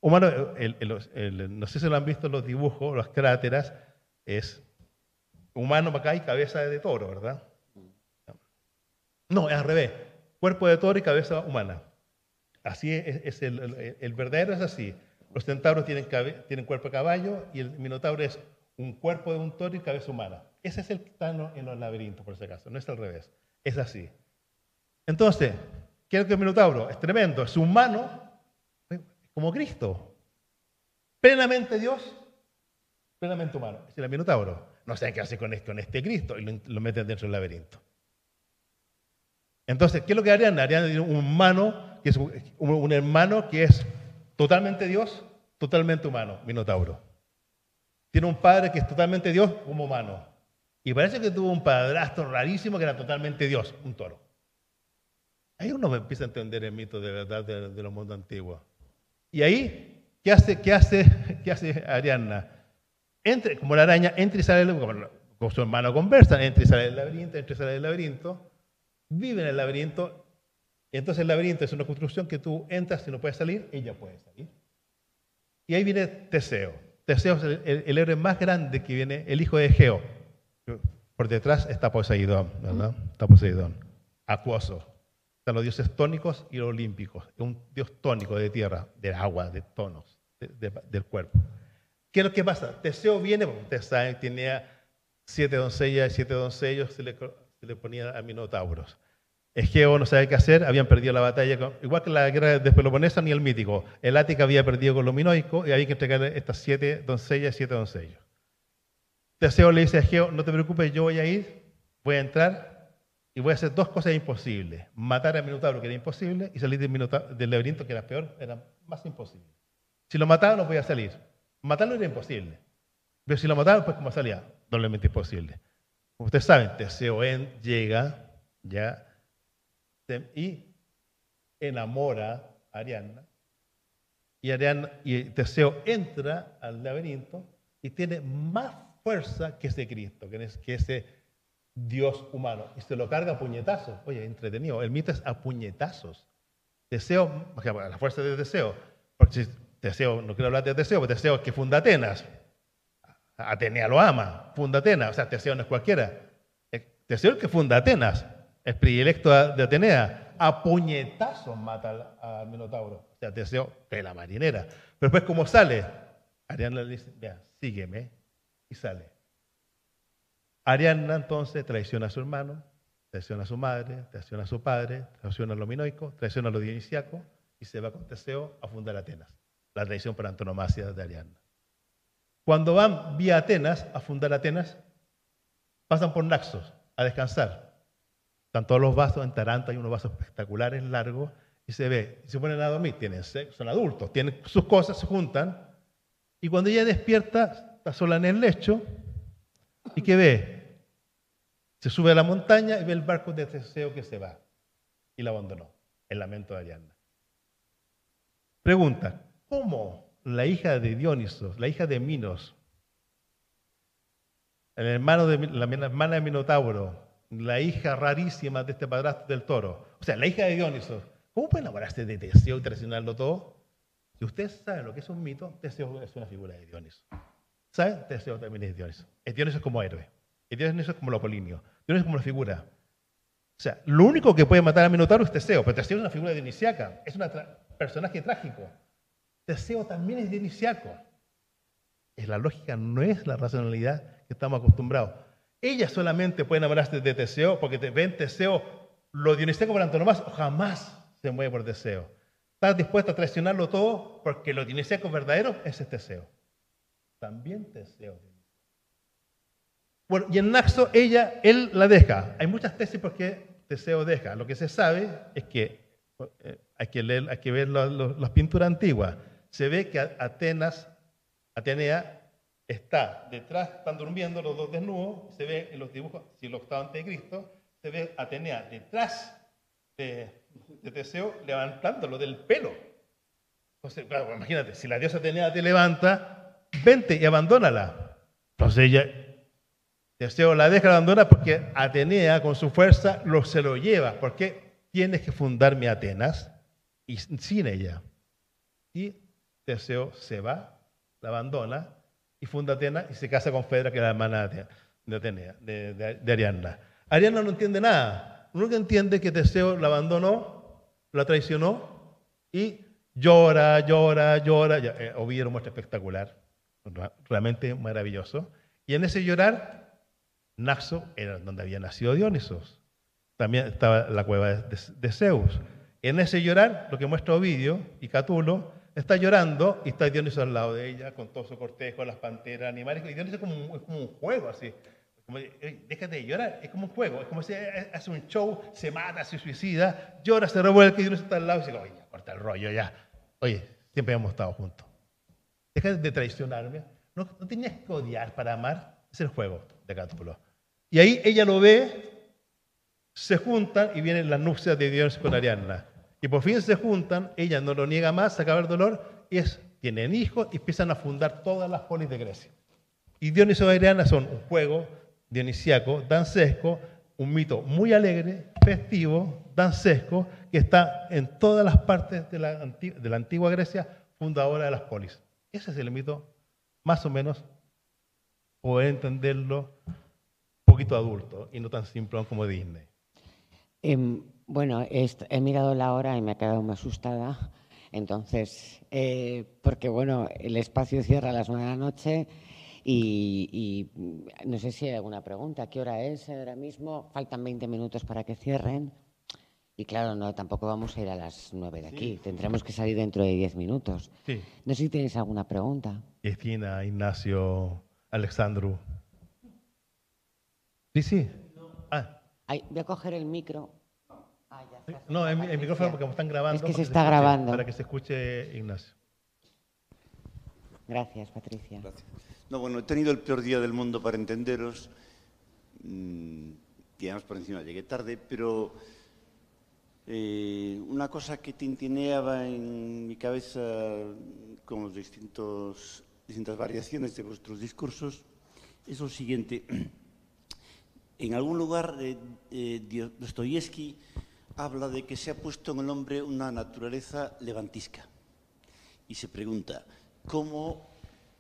Humano, el- el- no sé si lo han visto los dibujos, las cráteras, es humano para acá y cabeza de toro, ¿verdad? No, es al revés. Cuerpo de toro y cabeza humana. Así es, el, verdadero es así. Los centauros tienen, cuerpo de caballo y el minotauro es un cuerpo de un toro y cabeza humana. Ese es el está en los, laberintos, por si acaso. No es al revés. Es así. Entonces, ¿qué es el minotauro? Es tremendo. Es humano ¿eh? como Cristo. Plenamente Dios, plenamente humano. Es el minotauro. No saben qué hace con este, con este Cristo y lo, lo meten dentro del laberinto. Entonces, ¿qué es lo que? Ariana tiene un humano, que es un, hermano que es totalmente Dios, totalmente humano, Minotauro. Tiene un padre que es totalmente Dios como humano. Y parece que tuvo un padrastro rarísimo que era totalmente Dios, un toro. Ahí uno empieza a entender el mito de verdad de, los mundos antiguos. Y ahí, ¿qué hace, qué hace, qué hace Ariadna? Entre, como la araña, entra y sale, del- como, como su hermano conversan, entra y sale del laberinto, entra y sale del laberinto, vive en el laberinto, entonces el laberinto es una construcción que tú entras y no puedes salir, ella puede salir. Y ahí viene Teseo. Teseo es el, el- héroe más grande que viene, el hijo de Egeo. Por detrás está Poseidón, ¿verdad? Está Poseidón, acuoso. Están los dioses tónicos y los olímpicos. Un dios tónico de tierra, de agua, de tonos, de- de- del cuerpo. ¿Qué es lo que pasa? Teseo viene, ustedes saben, tenía siete doncellas, siete doncellos, se le, se le ponía a minotauros. Egeo no sabe qué hacer, habían perdido la batalla, igual que la guerra de Peloponnesa ni el mítico. El Ática había perdido con los minoicos y había que entregarle estas siete doncellas y siete doncellos. Teseo le dice a Egeo, no te preocupes, yo voy a ir, voy a entrar y voy a hacer dos cosas imposibles. Matar al Minotauro, que era imposible, y salir del, del laberinto, que era peor, era más imposible. Si lo mataba, no podía salir. Matarlo era imposible. Pero si lo mataba, pues ¿cómo salía? Doblemente imposible. Como ustedes saben, Teseo en- llega ya y enamora a Ariadna. Y, Ariadna, y Teseo entra al laberinto y tiene más fuerza que ese Cristo, que es- que ese Dios humano. Y se lo carga a puñetazos. Oye, entretenido. El mito es a puñetazos. Teseo, la fuerza de Teseo. Porque Teseo, no quiero hablar de Teseo, pero Teseo es que funda Atenas. Atenea lo ama, funda Atenas. O sea, Teseo no es cualquiera. Es Teseo es el que funda Atenas. Es predilecto de Atenea. A puñetazos mata al, Minotauro. O sea, Teseo pela marinera. Pero después, ¿cómo sale? Ariadna le dice, vea, sígueme. Y sale. Ariadna entonces traiciona a su hermano, traiciona a su madre, traiciona a su padre, traiciona a lo minoico, traiciona a lo dionisiaco y se va con Teseo a fundar Atenas. La traición por antonomasia de Ariadna. Cuando van vía Atenas a fundar Atenas, pasan por Naxos a descansar. Están todos los vasos en Taranto, hay unos vasos espectaculares largos y se ve, y se ponen a dormir, tienen sexo, son adultos, tienen sus cosas, se juntan y cuando ella despierta, está sola en el lecho y ¿qué ve? Se sube a la montaña y ve el barco de Teseo que se va y la abandonó, el lamento de Ariadna. Pregunta, ¿cómo la hija de Dionisos, la hija de Minos, el hermano de, la hermana de Minotauro, la hija rarísima de este padrastro del toro, o sea, la hija de Dionisos, ¿cómo puede enamorarse de Teseo y traicionarlo todo? Si ustedes saben lo que es un mito, Teseo es una figura de Dioniso. ¿Saben? Teseo también es Dioniso. Es Dioniso como héroe. Es Dioniso es como lo Apolinio. Dioniso es como la figura. O sea, lo único que puede matar a Minotauro es Teseo, pero Teseo es una figura dionisiaca, es un personaje trágico. Teseo también es dionisiaco. Es la lógica, no es la racionalidad que estamos acostumbrados. Ella solamente puede enamorarse de Teseo porque te ven Teseo, lo dionisiaco por antonomasia, jamás se mueve por Teseo. Estás dispuesto a traicionarlo todo porque lo dionisiaco verdadero es este Teseo. También Teseo. Bueno, y en Naxo ella, él la deja. Hay muchas tesis por qué Teseo deja. Lo que se sabe es que eh, hay que leer, hay que ver las pinturas antiguas. Se ve que Atenas, Atenea, está detrás, están durmiendo los dos desnudos. Se ve en los dibujos, siglo octavo antes de Cristo, se ve Atenea detrás de, de Teseo levantándolo del pelo. Entonces, claro, imagínate, si la diosa Atenea te levanta, vente y abandónala. Entonces ella, Teseo la deja, abandona porque Atenea con su fuerza lo, se lo lleva. Porque tienes que fundarme Atenas y sin ella. Y Teseo se va, la abandona y funda Atenas y se casa con Fedra, que es la hermana de Ate- de Atenea, de, de- de Ariadna. Ariadna no entiende nada. Que entiende que Teseo la abandonó, la traicionó y llora, llora, llora. Eh, Ovidio muestra espectacular, realmente maravilloso. Y en ese llorar, Naxo era donde había nacido Dionisos. También estaba la cueva de- de Zeus. En ese llorar, lo que muestra Ovidio y Catulo, está llorando y está Dioniso al lado de ella, con todo su cortejo, las panteras, animales. Y Dioniso es como un, es como un juego, así. Como, "Ey, déjate de llorar, es como un juego. Es como si hace un show, se mata, se suicida, llora, se revuelca y Dioniso está al lado y dice, oye, corta el rollo ya. Oye, siempre hemos estado juntos. Deja de traicionarme. No, no tenías que odiar para amar. Es el juego de Catulo. Y ahí ella lo ve, se juntan y vienen las nupcias de Dios con Ariadna. Y por fin se juntan, ella no lo niega más, se acaba el dolor, es, tienen hijos y empiezan a fundar todas las polis de Grecia. Y Dioniso y Ariadna son un juego dionisiaco, dancesco, un mito muy alegre, festivo, dancesco, que está en todas las partes de la, antigua Grecia, fundadora de las polis. Ese es el mito, más o menos, poder entenderlo un poquito adulto y no tan simplón como Disney. Em, bueno, he, mirado la hora y me he quedado muy asustada. Entonces, eh, porque bueno, el espacio cierra a las nueve de la noche y, y, mm, no sé si hay alguna pregunta. ¿Qué hora es ahora mismo? Faltan 20 minutos para que cierren. Y claro, no, tampoco vamos a ir a las nueve de aquí. Tendremos que salir dentro de 10 minutos. Sí. No sé si tenéis alguna pregunta. Cristina, Ignacio, Alexandru. Sí, sí. Ah, Ay, voy a coger el micro. Ah, ya No, el, el micrófono porque me están grabando. Es que para se está grabando. Para que se escuche Ignacio. Gracias, Patricia. Gracias. No, bueno, he tenido el peor día del mundo para entenderos. Mm, y además por encima llegué tarde, pero eh, una cosa que tintineaba en mi cabeza con los distintos, distintas variaciones de vuestros discursos es lo siguiente. En algún lugar, eh, eh, Dio- Dostoyevsky habla de que se ha puesto en el hombre una naturaleza levantisca y se pregunta cómo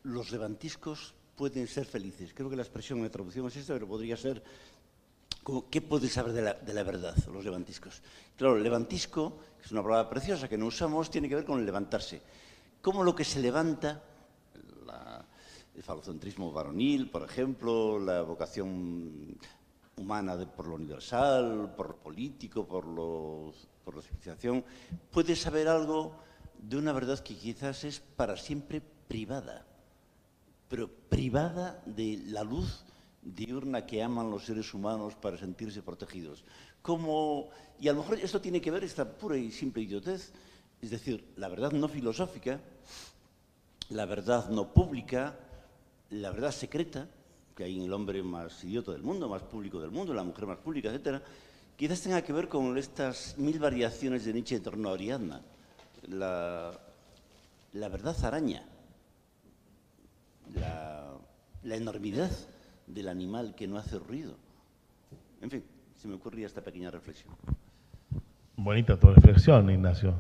los levantiscos pueden ser felices. Creo que la expresión la traducción es esta, pero podría ser ¿qué pueden saber de la, de verdad los levantiscos? Claro, levantisco, que es una palabra preciosa que no usamos, tiene que ver con el levantarse. ¿Cómo lo que se levanta, el falocentrismo varonil, por ejemplo, la vocación humana por lo universal, por lo político, por, por la civilización, puede saber algo de una verdad que quizás es para siempre privada, pero privada de la luz diurna que aman los seres humanos para sentirse protegidos. Como, y a lo mejor esto tiene que ver esta pura y simple idiotez, es decir, la verdad no filosófica, la verdad no pública, la verdad secreta, que hay en el hombre más idiota del mundo, más público del mundo, la mujer más pública, etcétera, quizás tenga que ver con estas mil variaciones de Nietzsche en torno a Ariadna. La, la verdad araña, la, enormidad del animal que no hace ruido. En fin, se me ocurría esta pequeña reflexión. Bonita tu reflexión, Ignacio.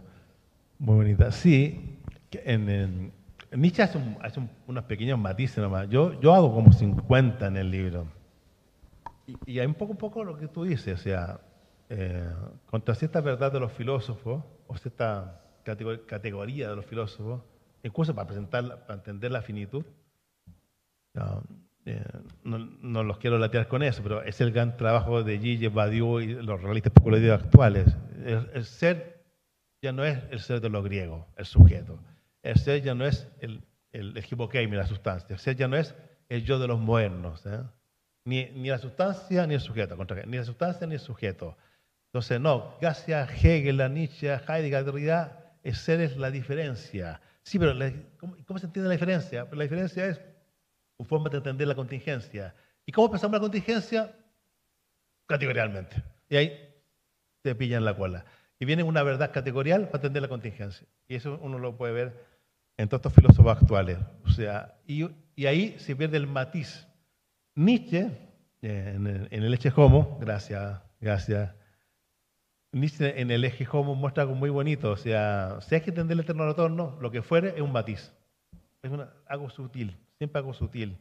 Muy bonita. Sí, en- Nietzsche hace, un- hace un- unos pequeños matices nomás. Yo, yo hago como 50 en el libro. Y, y hay un poco, un poco lo que tú dices, o sea, eh, contra cierta verdad de los filósofos, o cierta catego- categoría de los filósofos, incluso para presentar, para entender la finitud, no, eh, no, no los quiero latear con eso, pero es el gran trabajo de Gilles Badiou y los realistas especulativos actuales. El, el ser ya no es el ser de los griegos, el sujeto. El ser ya no es el, el, hipokeimia, la sustancia. El ser ya no es el yo de los modernos. ¿eh? Ni, ni la sustancia ni el sujeto. contra- Ni la sustancia ni el sujeto. Entonces, no, gracias a Hegel, a Nietzsche, a Heidegger, en realidad, el ser es la diferencia. Sí, pero la- ¿cómo, cómo se entiende la diferencia? Pues la diferencia es una forma de entender la contingencia. ¿Y cómo pensamos la contingencia? Categorialmente. Y ahí te pillan la cola. Y viene una verdad categorial para entender la contingencia. Y eso uno lo puede ver en todos estos filósofos actuales. O sea, y, y ahí se pierde el matiz. Nietzsche, en en el eje homo, gracias, gracias. Nietzsche en el eje homo muestra algo muy bonito. O sea, si hay que entender el eterno retorno, lo que fuere es un matiz. Es una- algo sutil, siempre algo sutil.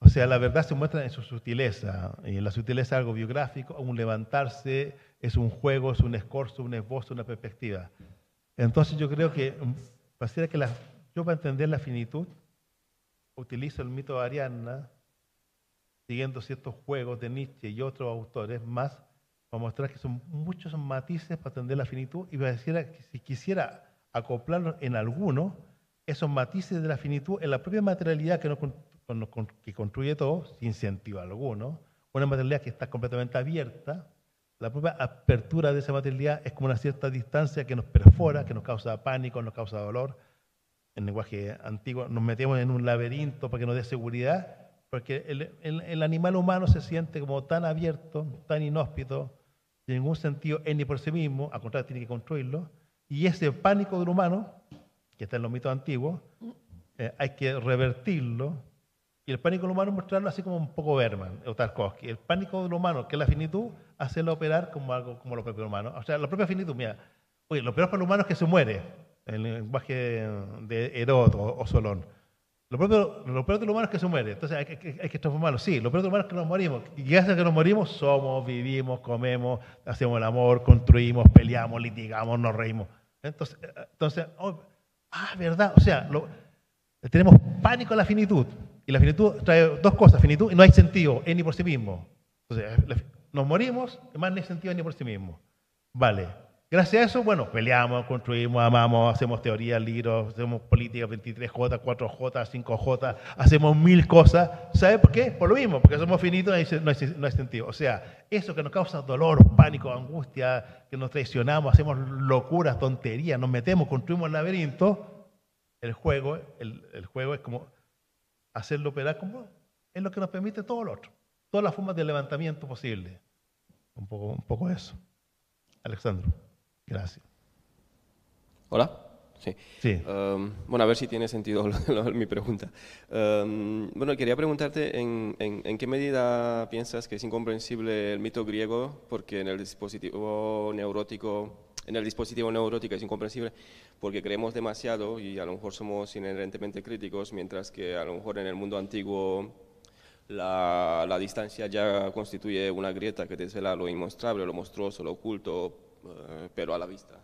O sea, la verdad se muestra en su sutileza. Y en la sutileza algo biográfico, un levantarse, es un juego, es un escorzo, un esbozo, una perspectiva. Entonces yo creo que, mm, pareciera que la- yo para entender la finitud, utilizo el mito de Ariadna, siguiendo ciertos juegos de Nietzsche y otros autores más, para mostrar que son muchos matices para entender la finitud y pareciera que si quisiera acoplarlos en alguno, esos matices de la finitud en la propia materialidad que, nos que construye todo, sin sentido alguno, una materialidad que está completamente abierta, la propia apertura de esa materialidad es como una cierta distancia que nos perfora, que nos causa pánico, nos causa dolor. En lenguaje antiguo nos metemos en un laberinto para que nos dé seguridad, porque el, el- animal humano se siente como tan abierto, tan inhóspito, sin ningún sentido él ni por sí mismo, al contrario, tiene que construirlo. Y ese pánico del humano, que está en los mitos antiguos, eh, hay que revertirlo. Y el pánico del humano mostrarlo así como un poco Berman o Tarkovsky. El pánico del humano, que es la finitud, hacerlo operar como algo como lo propio humano. O sea, la propia finitud, mira, oye, lo peor para el humano es que se muere, en el lenguaje de Herod o, Solón. Lo propio, lo peor del humano es que se muere, entonces hay que, hay que transformarlo. Sí, lo peor del humano es que nos morimos. Y gracias a que nos morimos, somos, vivimos, comemos, hacemos el amor, construimos, peleamos, litigamos, nos reímos. Entonces, eh, entonces oh, ah, verdad, o sea, lo- tenemos pánico a la finitud. Y la finitud trae dos cosas, finitud y no hay sentido, es ni por sí mismo. Entonces, nos morimos, más no hay sentido ni por sí mismo. Vale. Gracias a eso, bueno, peleamos, construimos, amamos, hacemos teoría, libros, hacemos política, 23J, 4J, 5J, hacemos mil cosas. ¿Sabe por qué? Por lo mismo, porque somos finitos y no hay, no sentido. O sea, eso que nos causa dolor, pánico, angustia, que nos traicionamos, hacemos locuras, tonterías, nos metemos, construimos el laberinto, el juego, el juego es como hacerlo operar como es lo que nos permite todo lo otro, todas las formas de levantamiento posible. Un poco, un poco eso. Alexandro. Gracias. Hola. Sí. Sí. Um, bueno, a ver si tiene sentido mi pregunta. Um, bueno, quería preguntarte en, en, en, qué medida piensas que es incomprensible el mito griego, porque en el dispositivo neurótico, en el dispositivo neurótico es incomprensible, porque creemos demasiado y a lo mejor somos inherentemente críticos, mientras que a lo mejor en el mundo antiguo la, la distancia ya constituye una grieta que desvela lo inmostrable, lo monstruoso, lo oculto, pero a la vista,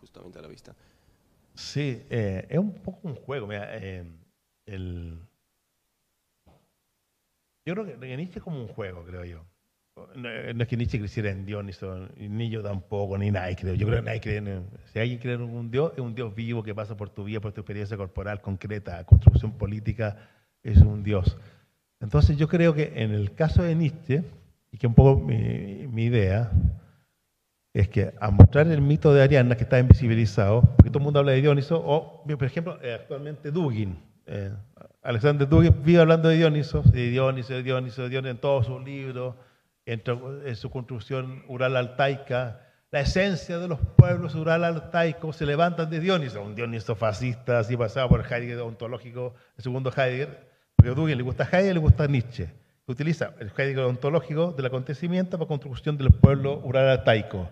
justamente a la vista. Sí, eh, es un poco un juego. Mira, eh, el... Yo creo que Nietzsche es como un juego, creo yo. No, no es que Nietzsche creciera en Dioniso, ni yo tampoco, ni nadie creo. Yo creo que nadie cree en... Si alguien cree en un Dios, es un Dios vivo que pasa por tu vida, por tu experiencia corporal concreta, construcción política, es un Dios. Entonces yo creo que en el caso de Nietzsche, y que un poco mi, mi idea, es que a mostrar el mito de Ariadna, que está invisibilizado, porque todo el mundo habla de Dioniso, o, por ejemplo, eh, actualmente Dugin, eh, Alexander Dugin vive hablando de Dioniso, de Dioniso, de Dioniso, de Dioniso, en todos sus libros, en, en su construcción ural-altaica. La esencia de los pueblos ural-altaicos se levantan de Dioniso, un Dioniso fascista, así pasado por Heidegger ontológico, el segundo Heidegger, porque a Dugin le gusta Heidegger, le gusta Nietzsche utiliza el Heidegger ontológico del acontecimiento para construcción del pueblo rural altaico.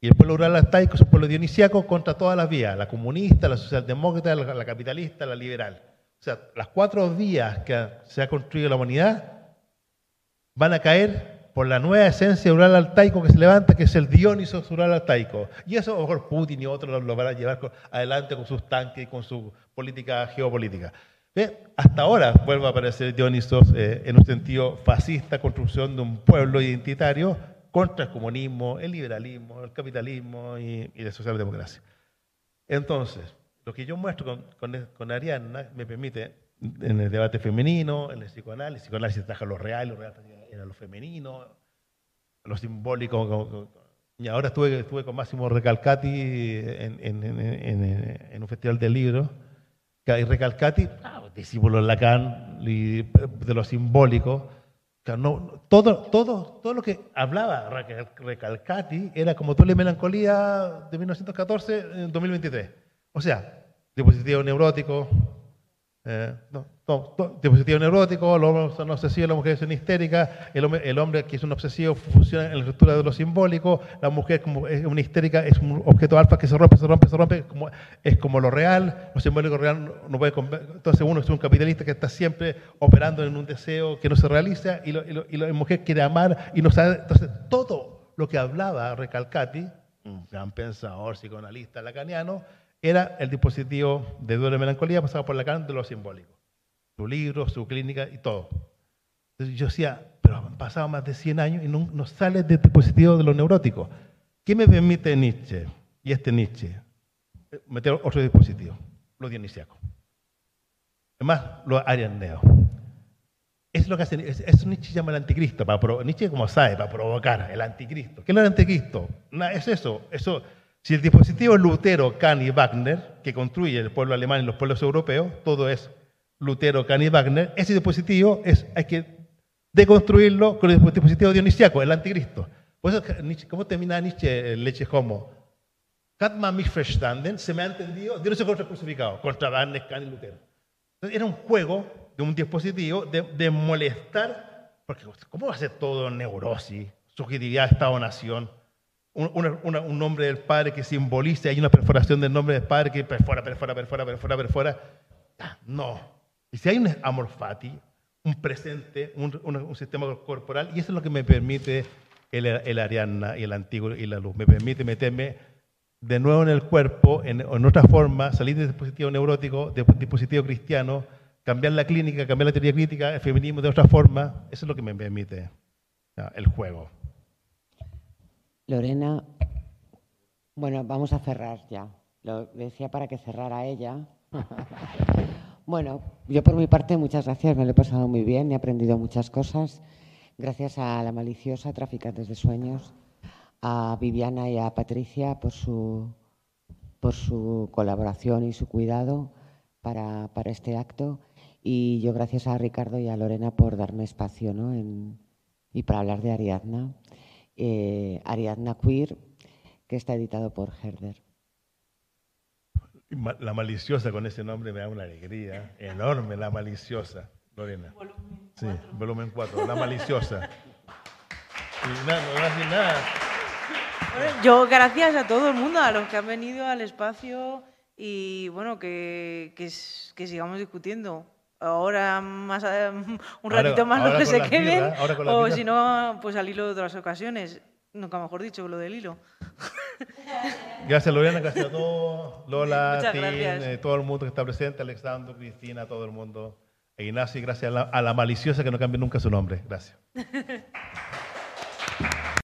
Y el pueblo rural altaico es un pueblo dionisiaco contra todas las vías, la comunista, la socialdemócrata, la, capitalista, la liberal. O sea, las cuatro vías que se ha construido la humanidad van a caer por la nueva esencia rural altaico que se levanta, que es el Dioniso rural altaico. Y eso a mejor Putin y otros lo, lo van a llevar adelante con sus tanques y con su política geopolítica. Hasta ahora vuelve a aparecer Dionisos eh, en un sentido fascista, construcción de un pueblo identitario contra el comunismo, el liberalismo, el capitalismo y, la socialdemocracia. Entonces, lo que yo muestro con, con, me permite, en el debate femenino, en el psicoanálisis, el psicoanálisis trajo lo real, lo real era lo femenino, lo simbólico. Y ahora estuve, con Máximo Recalcati en, un festival de libros Recalcati, ah, discípulo de Lacan y de lo simbólico, no, todo, todo, todo lo que hablaba Recalcati era como toda la melancolía de 1914 en 2023. O sea, dispositivo neurótico, eh, no, dispositivo neurótico, los hombres son obsesivos, las mujeres son histéricas, el hombre, el hombre que es un obsesivo funciona en la estructura de lo simbólico, la mujer como es una histérica es un objeto alfa que se rompe, se rompe, se rompe, como, es como lo real, lo simbólico real no puede... Entonces uno es un capitalista que está siempre operando en un deseo que no se realiza y, la mujer quiere amar y no sabe... Entonces todo lo que hablaba Recalcati, un gran pensador psicoanalista lacaniano, era el dispositivo de duelo y melancolía pasado por Lacan de lo simbólico. Su libro, su clínica y todo. Yo decía, pero han pasado más de 100 años y no, sale del dispositivo de lo neurótico. ¿Qué me permite Nietzsche y este Nietzsche? Meter otro dispositivo, lo dionisiaco. Además, lo arianeo. Es lo que hace, eso Nietzsche llama el anticristo. Para, Nietzsche, como sabe, para provocar el anticristo. ¿Qué es el anticristo? Es eso, eso si el dispositivo es Lutero, Kant y Wagner, que construye el pueblo alemán y los pueblos europeos, todo es Lutero, Kant y Wagner, ese dispositivo es, hay que deconstruirlo con el dispositivo dionisiaco, el anticristo. Por eso, ¿cómo termina Nietzsche el leche homo? Hat man mich se me ha entendido, Dionisio contra el crucificado, contra Wagner, Kant y Lutero. Era un juego de un dispositivo de, molestar, porque ¿cómo va a ser todo neurosis, subjetividad, Estado-nación? un, nombre del Padre que simbolice, hay una perforación del nombre del Padre que perfora, perfora, perfora, perfora, perfora. No. Y si hay un amor fati, un presente, un, un, un, sistema corporal, y eso es lo que me permite el, el Ariadna y el Antiguo y la Luz, me permite meterme de nuevo en el cuerpo, en, en otra forma, salir del dispositivo neurótico, del dispositivo cristiano, cambiar la clínica, cambiar la teoría crítica, el feminismo de otra forma, eso es lo que me permite el juego. Lorena, Bueno, vamos a cerrar ya. Lo decía para que cerrara ella. bueno, yo por mi parte, muchas gracias. Me lo he pasado muy bien, he aprendido muchas cosas. Gracias a la maliciosa Traficantes de Sueños, a Viviana y a Patricia por su, por su colaboración y su cuidado para, para este acto. Y yo gracias a Ricardo y a Lorena por darme espacio ¿no? en, y para hablar de Ariadna. Eh, Ariadna Queer, que está editado por Herder. La maliciosa con ese nombre me da una alegría enorme, la maliciosa, Lorena. Sí, volumen 4, la maliciosa. Y nada, no nada. Bueno, Yo, gracias a todo el mundo, a los que han venido al espacio y bueno, que, que, s- que sigamos discutiendo. Ahora más a- un Ahora- ratito más ahora los que se queden, o si no, pues al hilo de otras ocasiones. Nunca mejor dicho, lo del hilo. Gracias Lorena, gracias a todos, Lola, Tim, eh, todo el mundo que está presente, Alexandro, Cristina, todo el mundo. E Ignacio, y gracias a la, a la maliciosa que no cambie nunca su nombre. Gracias.